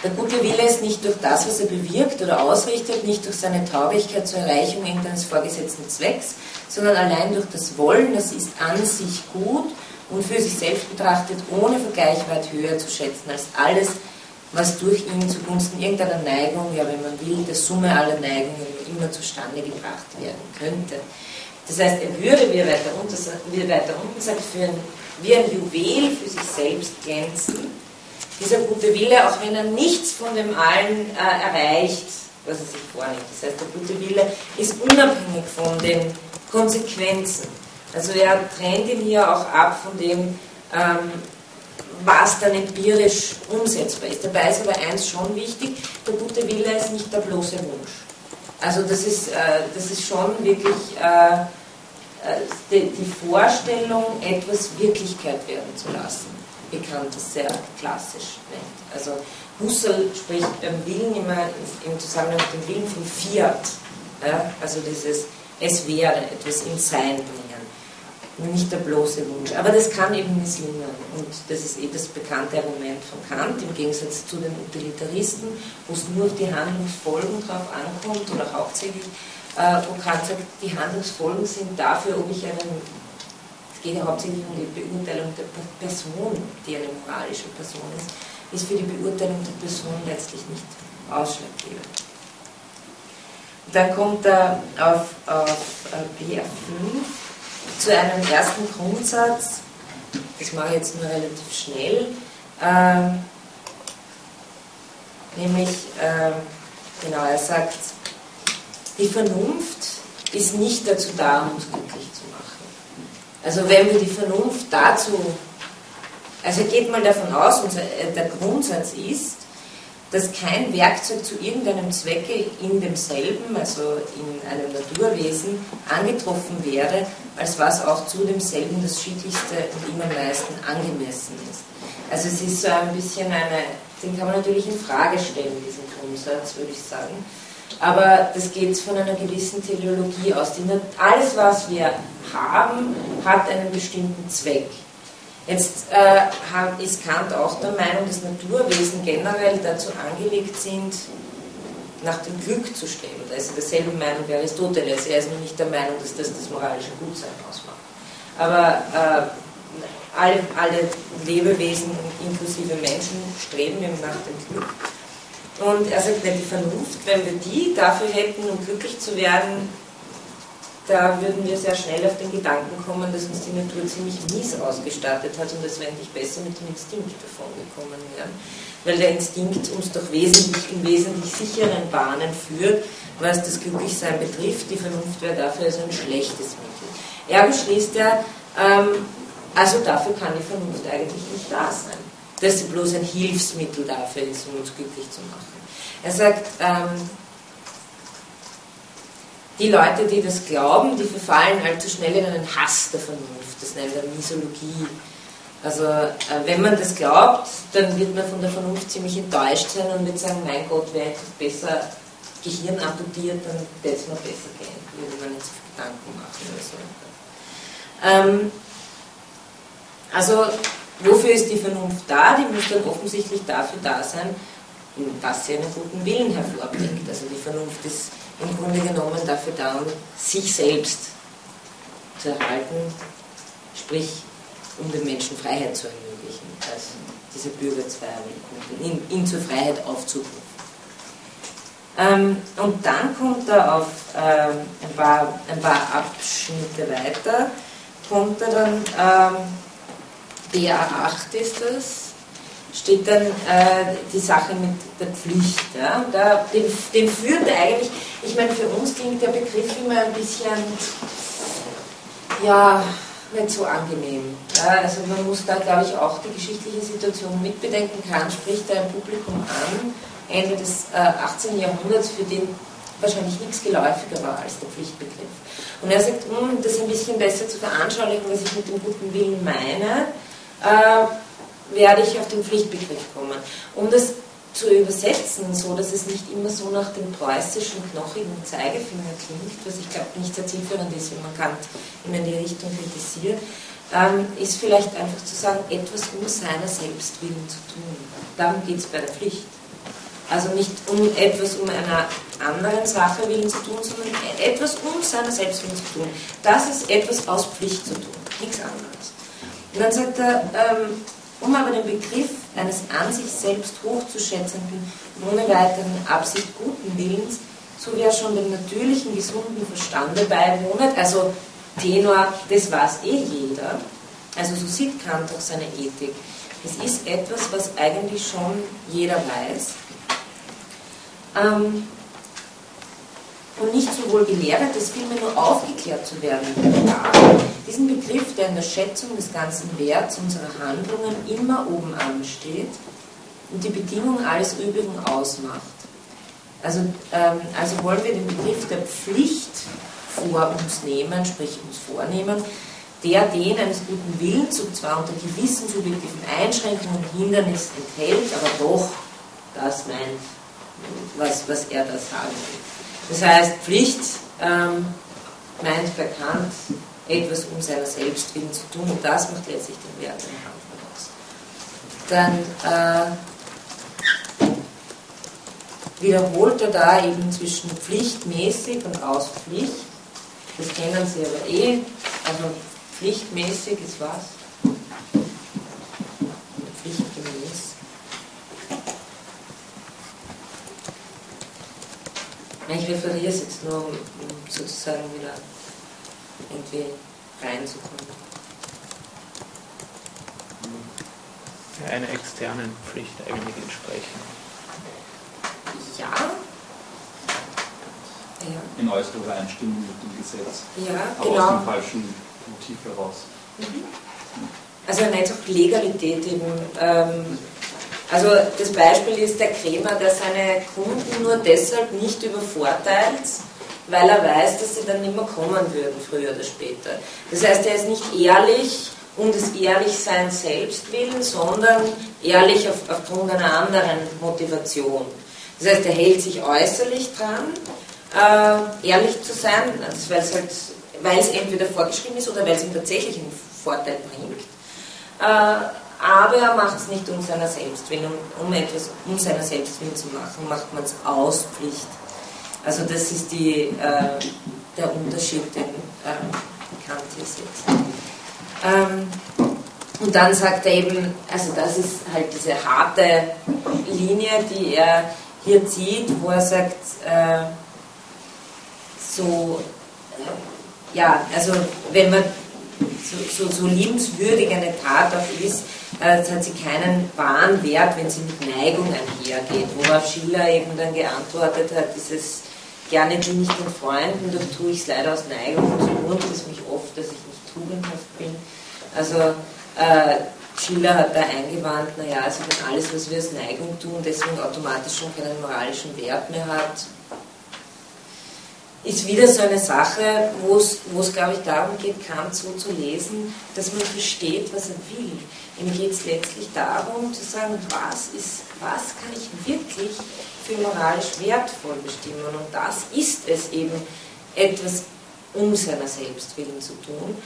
der gute Wille ist nicht durch das, was er bewirkt oder ausrichtet, nicht durch seine Taugigkeit zur Erreichung irgendeines vorgesetzten Zwecks, sondern allein durch das Wollen, das ist an sich gut und für sich selbst betrachtet ohne Vergleich weit höher zu schätzen als alles, was durch ihn zugunsten irgendeiner Neigung, ja wenn man will, der Summe aller Neigungen immer zustande gebracht werden könnte. Das heißt, er würde, wie er weiter unten, sagt, für ein, wie ein Juwel für sich selbst glänzen. Dieser gute Wille, auch wenn er nichts von dem allen äh, erreicht, was er sich vornimmt. Das heißt, der gute Wille ist unabhängig von den Konsequenzen also er trennt ihn hier auch ab von dem, ähm, was dann empirisch umsetzbar ist. Dabei ist aber eins schon wichtig, der gute Wille ist nicht der bloße Wunsch. Also das ist, äh, das ist schon wirklich äh, die, die, Vorstellung, etwas Wirklichkeit werden zu lassen. Bekannt das sehr klassisch nennt. Also Husserl spricht beim Willen immer im Zusammenhang mit dem Willen von Fiat. Ja? Also dieses Es wäre, etwas im Sein bringen nicht der bloße Wunsch. Aber das kann eben misslingen. Und das ist eh das bekannte Argument von Kant, im Gegensatz zu den Utilitaristen, wo es nur auf die Handlungsfolgen drauf ankommt oder hauptsächlich, äh, wo Kant sagt, die Handlungsfolgen sind dafür, ob ich einen, es geht ja hauptsächlich um die Beurteilung der Person, die eine moralische Person ist, ist für die Beurteilung der Person letztlich nicht ausschlaggebend. Dann kommt er auf, auf äh, BR5 zu einem ersten Grundsatz, das mache ich jetzt nur relativ schnell, äh, nämlich, äh, genau, er sagt, die Vernunft ist nicht dazu da, uns glücklich zu machen. Also wenn wir die Vernunft dazu, also geht mal davon aus, unser, äh, der Grundsatz ist, dass kein Werkzeug zu irgendeinem Zwecke in demselben, also in einem Naturwesen, angetroffen wäre, als was auch zu demselben das Schicklichste und ihm am meisten angemessen ist. Also es ist so ein bisschen eine, den kann man natürlich in Frage stellen, diesen Grundsatz, würde ich sagen. Aber das geht von einer gewissen Teleologie aus. Alles, was wir haben, hat einen bestimmten Zweck. Jetzt äh, ist Kant auch der Meinung, dass Naturwesen generell dazu angelegt sind, nach dem Glück zu streben. Da ist er derselben Meinung wie Aristoteles. Er ist nur nicht der Meinung, dass das das moralische Gutsein ausmacht. Aber äh, alle, alle Lebewesen, inklusive Menschen, streben eben nach dem Glück. Und er sagt, die Vernunft, wenn wir die dafür hätten, um glücklich zu werden, da würden wir sehr schnell auf den Gedanken kommen, dass uns die Natur ziemlich mies ausgestattet hat und dass wir eigentlich besser mit dem Instinkt davon gekommen wären. Weil der Instinkt uns doch wesentlich in wesentlich sicheren Bahnen führt, was das Glücklichsein betrifft. Die Vernunft wäre dafür also ein schlechtes Mittel. Er beschließt ja, ähm, also dafür kann die Vernunft eigentlich nicht da sein. Dass sie bloß ein Hilfsmittel dafür ist, um uns glücklich zu machen. Er sagt, ähm, die Leute, die das glauben, die verfallen allzu schnell in einen Hass der Vernunft. Das nennt er Misologie. Also äh, wenn man das glaubt, dann wird man von der Vernunft ziemlich enttäuscht sein und wird sagen, mein Gott, wäre etwas besser Gehirn amputiert, dann würde es mir besser gehen. Würde man viel Gedanken machen oder so. Ähm, also wofür ist die Vernunft da? Die muss dann offensichtlich dafür da sein, dass sie einen guten Willen hervorbringt. Also die Vernunft ist im Grunde genommen dafür da, um sich selbst zu erhalten, sprich um den Menschen Freiheit zu ermöglichen, also diese Bürgerzweige ihn, ihn zur Freiheit aufzurufen. Ähm, und dann kommt er auf ähm, ein, paar, ein paar Abschnitte weiter, kommt er dann, ähm, BA8 ist das, steht dann äh, die Sache mit der Pflicht. Ja? Da, den, den führt eigentlich, ich meine, für uns klingt der Begriff immer ein bisschen, ja, nicht so angenehm. Ja, also man muss da, glaube ich, auch die geschichtliche Situation mitbedenken. Kant spricht da ein Publikum an, Ende des äh, 18. Jahrhunderts, für den wahrscheinlich nichts geläufiger war als der Pflichtbegriff. Und er sagt, um hm, das ein bisschen besser zu veranschaulichen, was ich mit dem guten Willen meine, äh, werde ich auf den Pflichtbegriff kommen. Um das zu übersetzen, so dass es nicht immer so nach dem preußischen knochigen Zeigefinger klingt, was ich glaube nicht sehr zielführend ist, wenn man Kant in die Richtung kritisiert, ähm, ist vielleicht einfach zu sagen, etwas um seiner selbst willen zu tun. Darum geht es bei der Pflicht. Also nicht um etwas um einer anderen Sache willen zu tun, sondern etwas um seiner selbst willen zu tun. Das ist etwas aus Pflicht zu tun, nichts anderes. Und dann sagt er, ähm, um aber den Begriff eines an sich selbst hochzuschätzenden, ohne weiteren Absicht guten Willens, so wie er schon dem natürlichen, gesunden Verstande beiwohnet, also Tenor, das weiß eh jeder, also so sieht Kant auch seine Ethik. Es ist etwas, was eigentlich schon jeder weiß. Ähm, und nicht sowohl gelehrt ist, vielmehr nur aufgeklärt zu werden. Diesen Begriff, der in der Schätzung des ganzen Werts unserer Handlungen immer oben ansteht und die Bedingung alles Übrigen ausmacht. Also, ähm, also wollen wir den Begriff der Pflicht vor uns nehmen, sprich uns vornehmen, der den eines guten Willens und zwar unter gewissen subjektiven Einschränkungen und Hindernissen enthält, aber doch das meint, was, was er da sagen will. Das heißt, Pflicht ähm, meint bekannt, etwas um seiner selbst willen zu tun und das macht letztlich den Wert einer Handlung aus. Dann äh, wiederholt er da eben zwischen pflichtmäßig und aus Pflicht. Das kennen Sie aber eh. Also pflichtmäßig ist was? Ich referiere es jetzt nur, um sozusagen wieder irgendwie reinzukommen. Einer externen Pflicht eigentlich entsprechen. Ja. ja. In äußerer Übereinstimmung mit dem Gesetz. Ja, aber genau. aus dem falschen Motiv heraus. Mhm. Also er nennt auch Legalität eben. Ähm, also das Beispiel ist der Krämer, der seine Kunden nur deshalb nicht übervorteilt, weil er weiß, dass sie dann nicht mehr kommen würden, früher oder später. Das heißt, er ist nicht ehrlich um des Ehrlichseins selbst willen, sondern ehrlich auf, aufgrund einer anderen Motivation. Das heißt, er hält sich äußerlich dran, äh, ehrlich zu sein, also weil es halt, entweder vorgeschrieben ist oder weil es ihm tatsächlich einen Vorteil bringt. Äh, aber er macht es nicht um seiner Selbstwillen, um, um etwas um seiner Selbstwillen zu machen, macht man es aus Pflicht. Also das ist die, äh, der Unterschied, den äh, Kant hier sieht. Ähm, und dann sagt er eben, also das ist halt diese harte Linie, die er hier zieht, wo er sagt, äh, so, äh, ja, also wenn man so, so, so liebenswürdig eine Tat auch ist, äh, hat sie keinen wahren Wert, wenn sie mit Neigung einhergeht. Worauf Schiller eben dann geantwortet hat, dieses gerne bin ich den Freunden, doch tue ich es leider aus Neigung und so wundert es mich oft, dass ich nicht tugendhaft bin. Also äh, Schiller hat da eingewandt, naja, also wenn alles, was wir aus Neigung tun, deswegen automatisch schon keinen moralischen Wert mehr hat, ist wieder so eine Sache, wo es, glaube ich, darum geht, Kant so zu lesen, dass man versteht, was er will. Ihm geht es letztlich darum, zu sagen, was, ist, was kann ich wirklich für moralisch wertvoll bestimmen. Und das ist es eben, etwas um seiner selbst willen zu tun.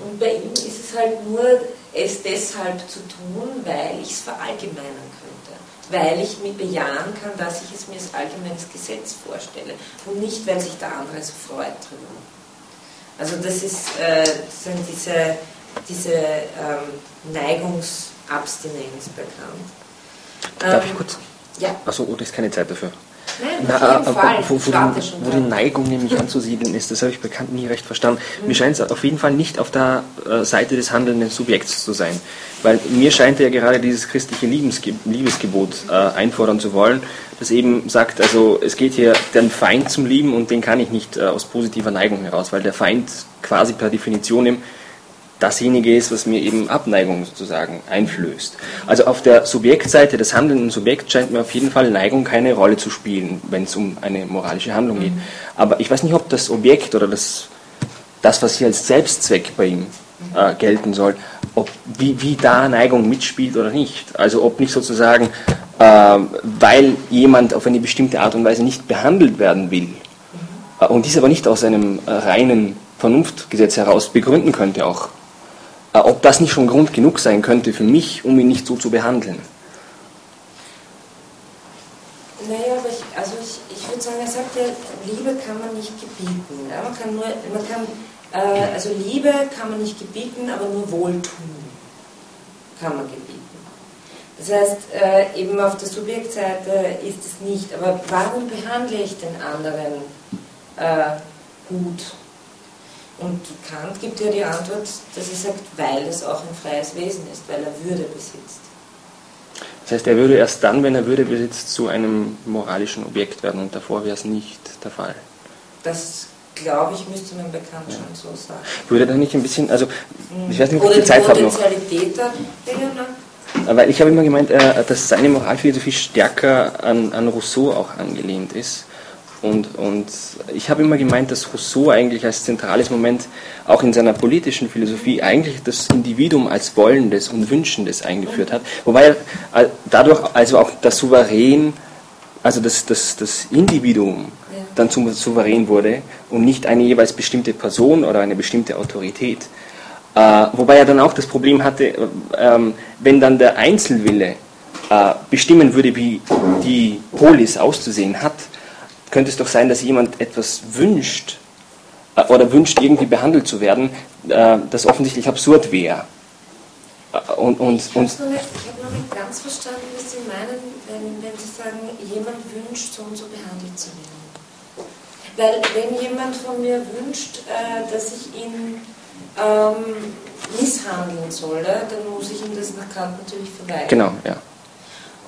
Und bei ihm ist es halt nur, es deshalb zu tun, weil ich es verallgemeinern könnte. Weil ich mir bejahen kann, dass ich es mir als allgemeines Gesetz vorstelle. Und nicht, weil sich der andere so freut drüber. Also das ist äh, diese, diese ähm, Neigungsabstinenz bekannt. Darf Ähm, ich kurz? Ja. Achso, oh, das ist keine Zeit dafür. Nein, Na, äh, Fall. wo, wo, die, wo die Neigung nämlich anzusiedeln ist, das habe ich bekannt nie recht verstanden. Mir scheint es auf jeden Fall nicht auf der äh, Seite des handelnden Subjekts zu sein. Weil mir scheint ja gerade dieses christliche Liebesge Liebesgebot äh, einfordern zu wollen, das eben sagt, also es geht hier den Feind zum Lieben und den kann ich nicht äh, aus positiver Neigung heraus, weil der Feind quasi per Definition eben dasjenige ist, was mir eben Abneigung sozusagen einflößt. Also auf der Subjektseite des handelnden Subjekts scheint mir auf jeden Fall Neigung keine Rolle zu spielen, wenn es um eine moralische Handlung geht. Aber ich weiß nicht, ob das Objekt oder das, das was hier als Selbstzweck bei ihm äh, gelten soll, ob, wie, wie da Neigung mitspielt oder nicht. Also ob nicht sozusagen, äh, weil jemand auf eine bestimmte Art und Weise nicht behandelt werden will, äh, und dies aber nicht aus einem äh, reinen Vernunftgesetz heraus begründen könnte auch, ob das nicht schon Grund genug sein könnte für mich, um ihn nicht so zu behandeln. Naja, aber ich, also ich, ich würde sagen, er sagt ja, Liebe kann man nicht gebieten. Ja? Man kann nur, man kann, äh, also Liebe kann man nicht gebieten, aber nur Wohltun kann man gebieten. Das heißt, äh, eben auf der Subjektseite ist es nicht, aber warum behandle ich den anderen äh, gut? Und Kant gibt ja die Antwort, dass er sagt, weil es auch ein freies Wesen ist, weil er Würde besitzt. Das heißt, er würde erst dann, wenn er Würde besitzt, zu einem moralischen Objekt werden und davor wäre es nicht der Fall. Das, glaube ich, müsste man bekannt schon so sagen. Würde dann nicht ein bisschen, also ich weiß nicht, ob ich die Zeit habe noch. Weil ich habe immer gemeint, äh, dass seine Moralphilosophie stärker an, an Rousseau auch angelehnt ist. Und, und ich habe immer gemeint, dass Rousseau eigentlich als zentrales Moment auch in seiner politischen Philosophie eigentlich das Individuum als Wollendes und Wünschendes eingeführt hat. Wobei er äh, dadurch also auch das Souverän, also das, das, das Individuum Ja. dann zum Souverän wurde und nicht eine jeweils bestimmte Person oder eine bestimmte Autorität. Äh, wobei er dann auch das Problem hatte, äh, ähm, wenn dann der Einzelwille äh, bestimmen würde, wie die Polis auszusehen hat, könnte es doch sein, dass jemand etwas wünscht äh, oder wünscht, irgendwie behandelt zu werden, äh, das offensichtlich absurd wäre. Äh, und, und, Ich habe und, noch, hab noch nicht ganz verstanden, was Sie meinen, wenn, wenn Sie sagen, jemand wünscht, so und so behandelt zu werden. Weil wenn jemand von mir wünscht, äh, dass ich ihn ähm, misshandeln solle, dann muss ich ihm das nach Kant natürlich verweigern. genau, ja.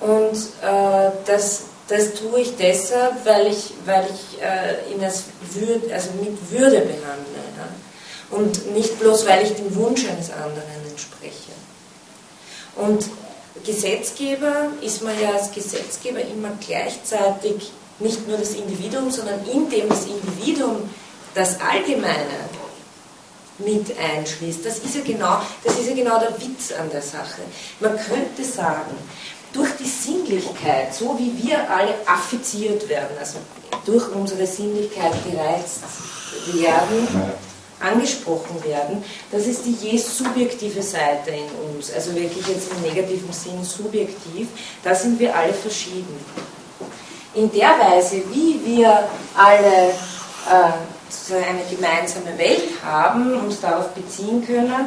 Und äh, das, das tue ich deshalb, weil ich, weil ich äh, ihn als Würde, also mit Würde behandle. Ja? Und nicht bloß, weil ich dem Wunsch eines anderen entspreche. Und Gesetzgeber ist man ja als Gesetzgeber immer gleichzeitig nicht nur das Individuum, sondern indem das Individuum das Allgemeine mit einschließt. Das ist ja genau, das ist ja genau der Witz an der Sache. Man könnte sagen, durch die Sinnlichkeit, so wie wir alle affiziert werden, also durch unsere Sinnlichkeit gereizt werden, angesprochen werden, das ist die je subjektive Seite in uns, also wirklich jetzt im negativen Sinn subjektiv, da sind wir alle verschieden. In der Weise, wie wir alle äh, sozusagen eine gemeinsame Welt haben, uns darauf beziehen können,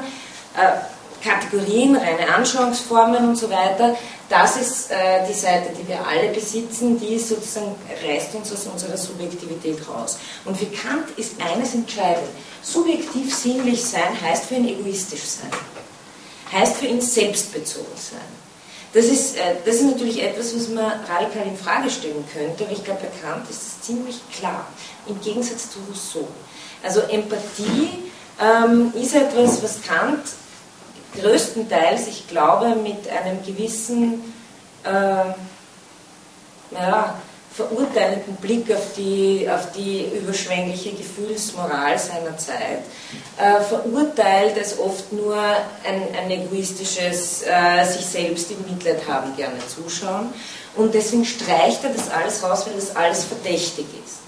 äh, Kategorien, reine Anschauungsformen und so weiter, das ist äh, die Seite, die wir alle besitzen, die sozusagen reißt uns aus unserer Subjektivität raus. Und für Kant ist eines entscheidend. Subjektiv sinnlich sein heißt für ihn egoistisch sein. Heißt für ihn selbstbezogen sein. Das ist, äh, das ist natürlich etwas, was man radikal in Frage stellen könnte, aber ich glaube, bei Kant ist es ziemlich klar, im Gegensatz zu Rousseau. Also Empathie ähm, ist etwas, was Kant größtenteils, ich glaube, mit einem gewissen äh, ja, verurteilenden Blick auf die, auf die überschwängliche Gefühlsmoral seiner Zeit äh, verurteilt als oft nur ein, ein egoistisches äh, sich selbst im Mitleid haben, gerne zuschauen. Und deswegen streicht er das alles raus, weil das alles verdächtig ist.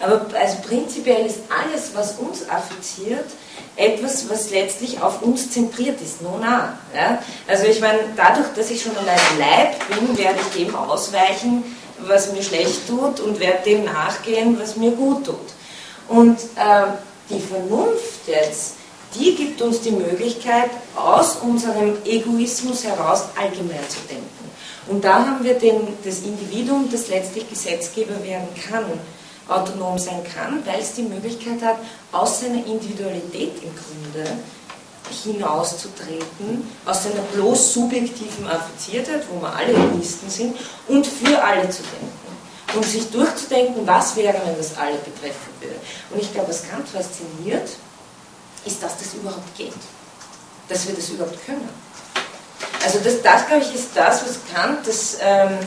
Aber also prinzipiell ist alles, was uns affiziert, etwas, was letztlich auf uns zentriert ist. No, na. Ja? Also ich meine, dadurch, dass ich schon allein Leib bin, werde ich dem ausweichen, was mir schlecht tut und werde dem nachgehen, was mir gut tut. Und äh, die Vernunft jetzt, die gibt uns die Möglichkeit, aus unserem Egoismus heraus allgemein zu denken. Und da haben wir den, das Individuum, das letztlich Gesetzgeber werden kann, autonom sein kann, weil es die Möglichkeit hat, aus seiner Individualität im Grunde hinauszutreten, aus seiner bloß subjektiven Affiziertheit, wo wir alle Egoisten sind, und für alle zu denken. Und sich durchzudenken, was wäre, wenn das alle betreffen würde. Und ich glaube, was Kant fasziniert, ist, dass das überhaupt geht. Dass wir das überhaupt können. Also das, das glaube ich, ist das, was Kant das, ähm,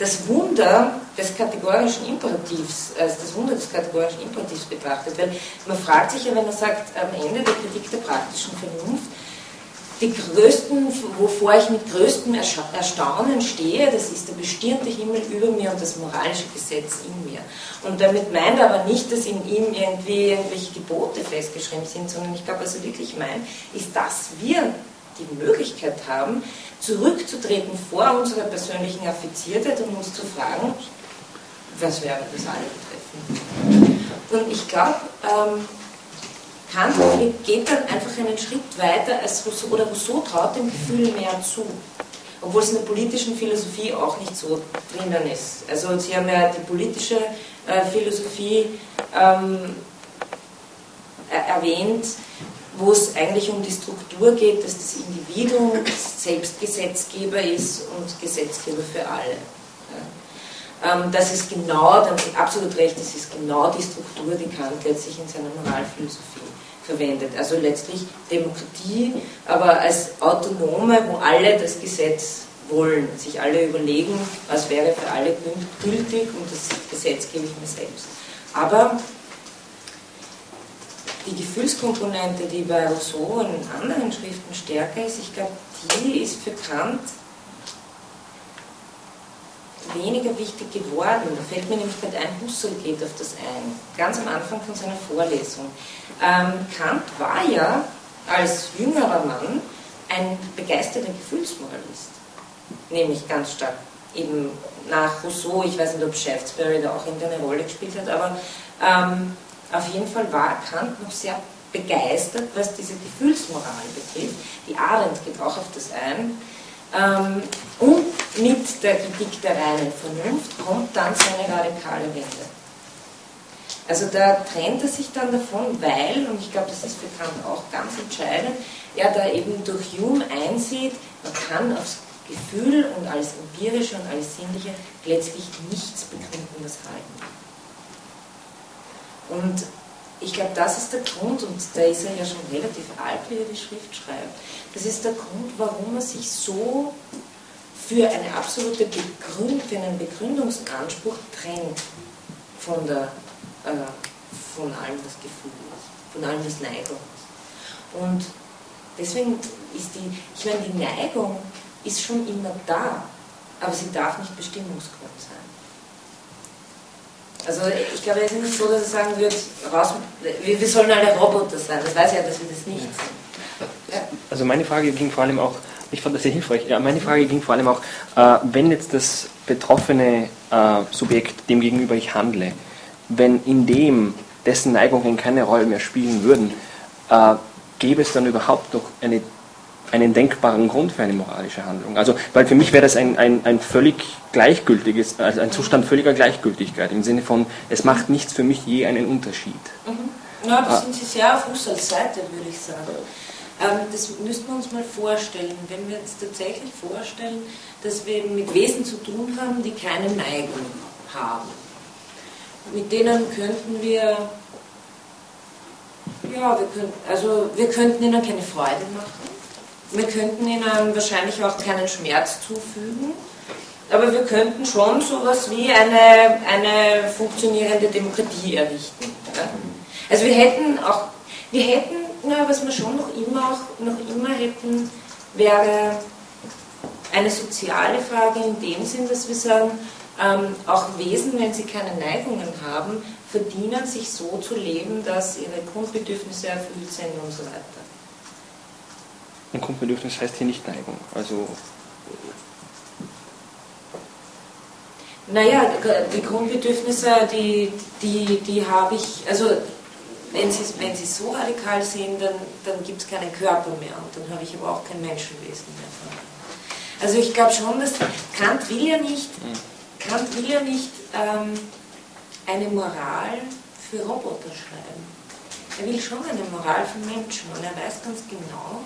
das Wunder des kategorischen Imperativs, also das Wunder des kategorischen Imperativs betrachtet. Weil man fragt sich ja, wenn er sagt, am Ende der Kritik der praktischen Vernunft, die größten, wovor ich mit größtem Erstaunen stehe, das ist der bestirnte Himmel über mir und das moralische Gesetz in mir. Und damit meint er aber nicht, dass in ihm irgendwie irgendwelche Gebote festgeschrieben sind, sondern ich glaube, was er wirklich meint, ist, dass wir die Möglichkeit haben, zurückzutreten vor unserer persönlichen Affiziertheit und uns zu fragen, was wäre das alle betreffen. Und ich glaube, ähm, Kant geht dann einfach einen Schritt weiter als Rousseau, oder Rousseau traut dem Gefühl mehr zu. Obwohl es in der politischen Philosophie auch nicht so drinnen ist. Also Sie haben ja die politische äh, Philosophie ähm, erwähnt, wo es eigentlich um die Struktur geht, dass das Individuum selbst Gesetzgeber ist und Gesetzgeber für alle. Ähm, das ist genau, dann absolut recht, das ist genau die Struktur, die Kant letztlich in seiner Moralphilosophie verwendet. Also letztlich Demokratie, aber als autonome, wo alle das Gesetz wollen, sich alle überlegen, was wäre für alle gültig und das Gesetz gebe ich mir selbst. Aber die Gefühlskomponente, die bei Rousseau und in anderen Schriften stärker ist, ich glaube, die ist für Kant weniger wichtig geworden. Da fällt mir nämlich gerade ein, Husserl geht auf das ein, ganz am Anfang von seiner Vorlesung. Ähm, Kant war ja als jüngerer Mann ein begeisterter Gefühlsmoralist, nämlich ganz stark eben nach Rousseau, ich weiß nicht, ob Shaftesbury da auch irgendeine Rolle gespielt hat, aber ähm, auf jeden Fall war Kant noch sehr begeistert, was diese Gefühlsmoral betrifft. Die Arendt geht auch auf das ein. Ähm, und mit der Kritik der reinen Vernunft kommt dann seine radikale Wende. Also da trennt er sich dann davon, weil, und ich glaube, das ist für Kant auch ganz entscheidend, er da eben durch Hume einsieht, man kann aufs Gefühl und alles Empirische und alles Sinnliche letztlich nichts Begründendes halten. Und ich glaube, das ist der Grund, und da ist er ja schon relativ alt, wie er die Schrift schreibt, das ist der Grund, warum er sich so für eine absolute Begründung, für einen Begründungsanspruch trennt von, der, äh, von allem, was Gefühl ist, von allem, was Neigung ist. Und deswegen ist die, ich meine, die Neigung ist schon immer da, aber sie darf nicht Bestimmungsgrund sein. Also ich glaube, es ist nicht so, dass er sagen wird, raus, wir, wir sollen alle Roboter sein. Das weiß ja, dass wir das nicht. Ja. Also meine Frage ging vor allem auch, ich fand das sehr hilfreich, ja, meine Frage ging vor allem auch, äh, wenn jetzt das betroffene äh, Subjekt, dem gegenüber ich handle, wenn in dem dessen Neigungen keine Rolle mehr spielen würden, äh, gäbe es dann überhaupt noch eine einen denkbaren Grund für eine moralische Handlung. Also, weil für mich wäre das ein, ein, ein völlig gleichgültiges, also ein Zustand völliger Gleichgültigkeit, im Sinne von, es macht nichts für mich je einen Unterschied. Mhm. Ja, da sind Sie sehr auf Husserls Seite, würde ich sagen. Ähm, das müssten wir uns mal vorstellen. Wenn wir uns tatsächlich vorstellen, dass wir mit Wesen zu tun haben, die keine Neigung haben. Mit denen könnten wir, ja, wir könnten, also wir könnten ihnen keine Freude machen wir könnten ihnen wahrscheinlich auch keinen Schmerz zufügen, aber wir könnten schon so etwas wie eine, eine funktionierende Demokratie errichten. Also wir hätten auch, wir hätten, na, was wir schon noch immer, auch, noch immer hätten, wäre eine soziale Frage in dem Sinn, dass wir sagen, ähm, auch Wesen, wenn sie keine Neigungen haben, verdienen, sich so zu leben, dass ihre Grundbedürfnisse erfüllt sind und so weiter. Ein Grundbedürfnis heißt hier nicht Neigung. Also Naja, die Grundbedürfnisse, die, die, die habe ich, also wenn Sie, wenn Sie so radikal sehen, dann, dann gibt es keinen Körper mehr und dann habe ich aber auch kein Menschenwesen mehr. Also ich glaube schon, dass Kant will ja nicht, Kant will ja nicht ähm, eine Moral für Roboter schreiben. Er will schon eine Moral für Menschen und er weiß ganz genau,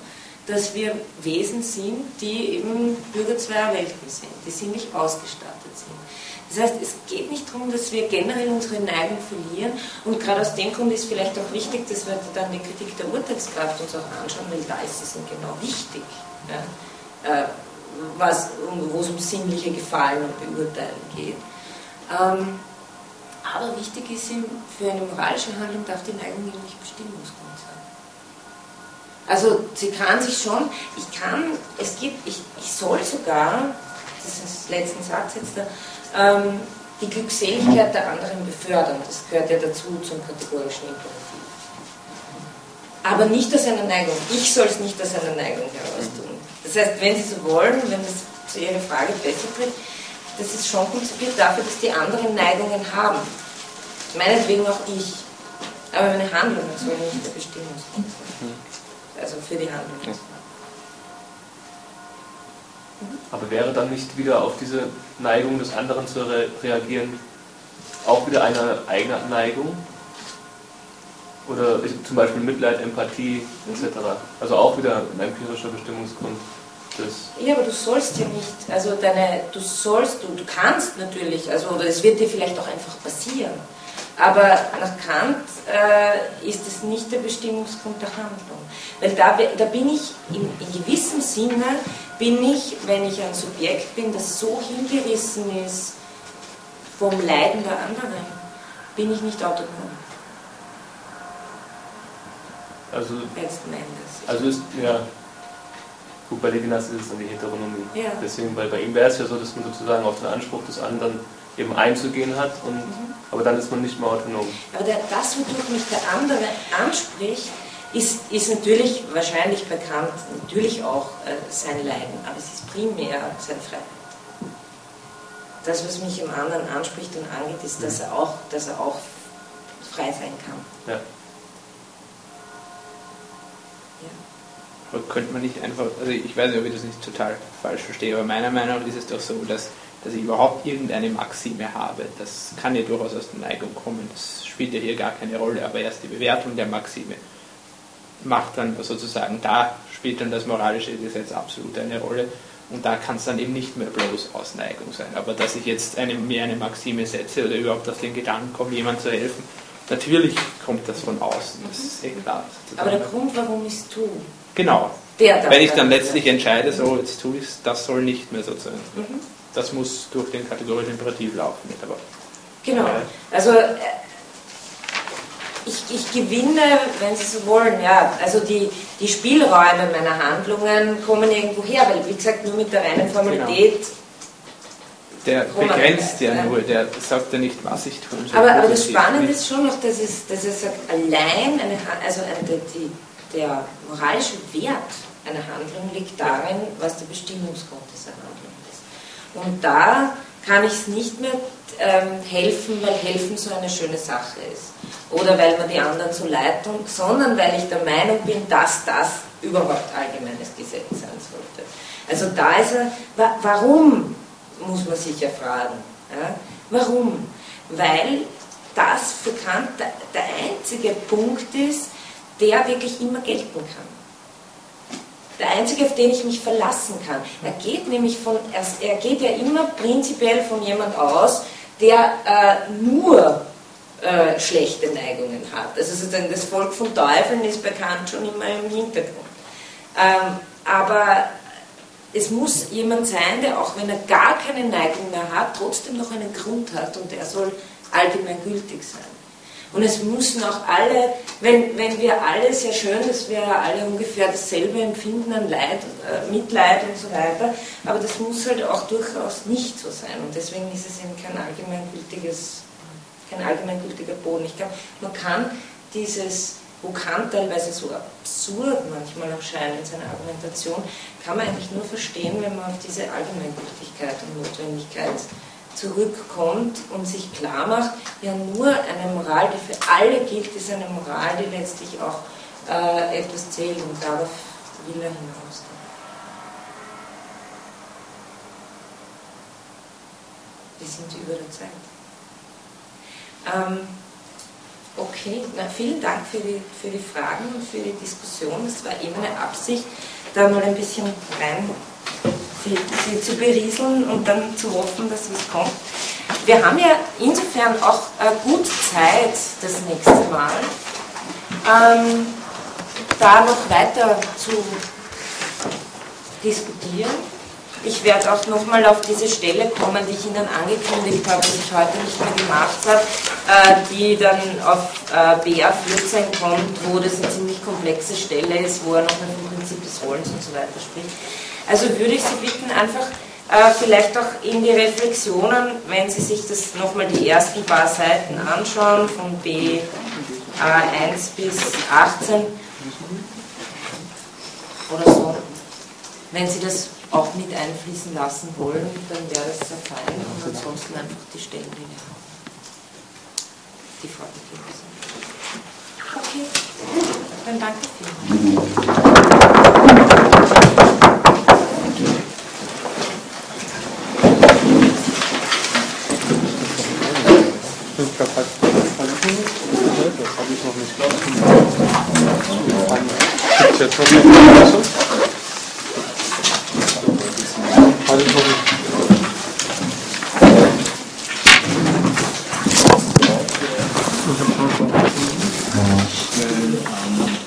dass wir Wesen sind, die eben Bürger zweier Welten sind, die sie nicht ausgestattet sind. Das heißt, es geht nicht darum, dass wir generell unsere Neigung verlieren und gerade aus dem Grund ist vielleicht auch wichtig, dass wir dann die Kritik der Urteilskraft uns auch anschauen, weil da ist es genau wichtig, ja, äh, was, wo es um sinnliche Gefallen und Beurteilen geht. Ähm, aber wichtig ist ihm, für eine moralische Handlung darf die Neigung eben nicht Bestimmungsgrund sein. Also sie kann sich schon, ich kann, es gibt, ich, ich soll sogar, das ist der letzten Satz jetzt da, ähm, die Glückseligkeit der anderen befördern. Das gehört ja dazu zum kategorischen Imperativ. Aber nicht aus einer Neigung. Ich soll es nicht aus einer Neigung heraus tun. Das heißt, wenn Sie so wollen, wenn es zu Ihrer Frage besser trifft, das ist schon konzipiert dafür, dass die anderen Neigungen haben. Meinetwegen auch ich. Aber meine Handlungen sollen nicht der Bestimmungsgrund sein. Also für die Handlungen. Aber wäre dann nicht wieder auf diese Neigung des anderen zu re reagieren auch wieder eine eigene Neigung? Oder zum Beispiel Mitleid, Empathie etc. Also auch wieder ein empirischer Bestimmungsgrund. Des ja, aber du sollst ja nicht, also deine, du sollst, du, du kannst natürlich, also oder es wird dir vielleicht auch einfach passieren. Aber nach Kant äh, ist es nicht der Bestimmungsgrund der Handlung. Weil da, da bin ich, in, in gewissem Sinne, bin ich, wenn ich ein Subjekt bin, das so hingerissen ist vom Leiden der anderen, bin ich nicht autonom. Also, Letzten Endes. Also ist, ja, gut, bei Levinas ist es dann die Heteronomie. Ja. Deswegen, weil bei ihm wäre es ja so, dass man sozusagen auf den Anspruch des anderen eben einzugehen hat, und, mhm. aber dann ist man nicht mehr autonom. Aber der, das, wodurch mich der andere anspricht, ist, ist natürlich wahrscheinlich bekannt, natürlich auch äh, sein Leiden, aber es ist primär seine Freiheit. Das, was mich im anderen anspricht und angeht, ist, dass er auch, dass er auch frei sein kann. Ja. Aber könnte man nicht einfach, also ich weiß nicht, ob ich das nicht total falsch verstehe, aber meiner Meinung nach ist es doch so, dass dass ich überhaupt irgendeine Maxime habe. Das kann ja durchaus aus der Neigung kommen, das spielt ja hier gar keine Rolle, aber erst die Bewertung der Maxime macht dann sozusagen, da spielt dann das moralische Gesetz absolut eine Rolle und da kann es dann eben nicht mehr bloß aus Neigung sein. Aber dass ich jetzt eine, mir eine Maxime setze oder überhaupt auf den Gedanken komme, jemand zu helfen, natürlich kommt das von außen, das ist eh klar. Aber der Grund, warum ich es tue. Genau. Wenn ich dann letztlich entscheide, so jetzt tue ich es, das soll nicht mehr sozusagen. Mhm das muss durch den kategorischen Imperativ laufen. Aber, genau. Also äh, ich, ich, gewinne, wenn Sie so wollen, ja, also die, die Spielräume meiner Handlungen kommen irgendwo her, weil wie gesagt, nur mit der reinen Formalität. Genau. Der begrenzt ja nur, der sagt ja nicht, was ich tun soll. Aber, aber das Spannende ist schon noch, dass, es, dass er sagt, allein eine, also eine, die, der moralische Wert einer Handlung liegt darin, was der Bestimmungsgrund Handlung und da kann ich es nicht mehr ähm, helfen, weil helfen so eine schöne Sache ist. Oder weil man die anderen so leid tun, sondern weil ich der Meinung bin, dass das überhaupt allgemeines Gesetz sein sollte. Also da ist er, wa warum, muss man sich ja fragen. Ja? Warum? Weil das für Kant der einzige Punkt ist, der wirklich immer gelten kann der einzige, auf den ich mich verlassen kann. Er geht nämlich von, er geht ja immer prinzipiell von jemand aus, der äh, nur äh, schlechte Neigungen hat. Also sozusagen das Volk von Teufeln ist bekannt schon immer im Hintergrund. Ähm, aber es muss jemand sein, der auch wenn er gar keine Neigung mehr hat, trotzdem noch einen Grund hat und der soll allgemein gültig sein. Und es müssen auch alle, wenn, wenn wir alle, sehr schön, dass wir alle ungefähr dasselbe empfinden an Leid, äh, Mitleid und so weiter, aber das muss halt auch durchaus nicht so sein. Und deswegen ist es eben kein allgemeingültiges, kein allgemeingültiger Boden. Ich glaube, man kann dieses, wo Kant teilweise so absurd manchmal auch scheint in seiner Argumentation, kann man eigentlich nur verstehen, wenn man auf diese Allgemeingültigkeit und Notwendigkeit zurückkommt und sich klar macht, ja nur eine Moral, die für alle gilt, ist eine Moral, die letztlich auch äh, etwas zählt und darauf will er hinaus. Wir sind über der Zeit. Ähm, okay, na, vielen Dank für die, für die Fragen und für die Diskussion. Es war eben eine Absicht, da mal ein bisschen rein sie, sie zu berieseln und dann zu hoffen, dass was kommt. Wir haben ja insofern auch äh, gut Zeit das nächste Mal, ähm, da noch weiter zu diskutieren. Ich werde auch nochmal auf diese Stelle kommen, die ich Ihnen angekündigt habe, die ich heute nicht mehr gemacht habe, äh, die dann auf äh, BA 14 kommt, wo das eine ziemlich komplexe Stelle ist, wo er nochmal vom Prinzip des Wollens und so weiter spricht. Also würde ich Sie bitten, einfach äh, vielleicht auch in die Reflexionen, wenn Sie sich das nochmal die ersten paar Seiten anschauen, von B1 bis 18 oder so, wenn Sie das auch mit einfließen lassen wollen, dann wäre das sehr fein. Und ansonsten einfach die Stellen, die wir haben, die vorgegeben sind. Okay, dann danke Ich Verpackt. Das habe ich noch nicht Gibt es jetzt noch eine Flasche? Hatte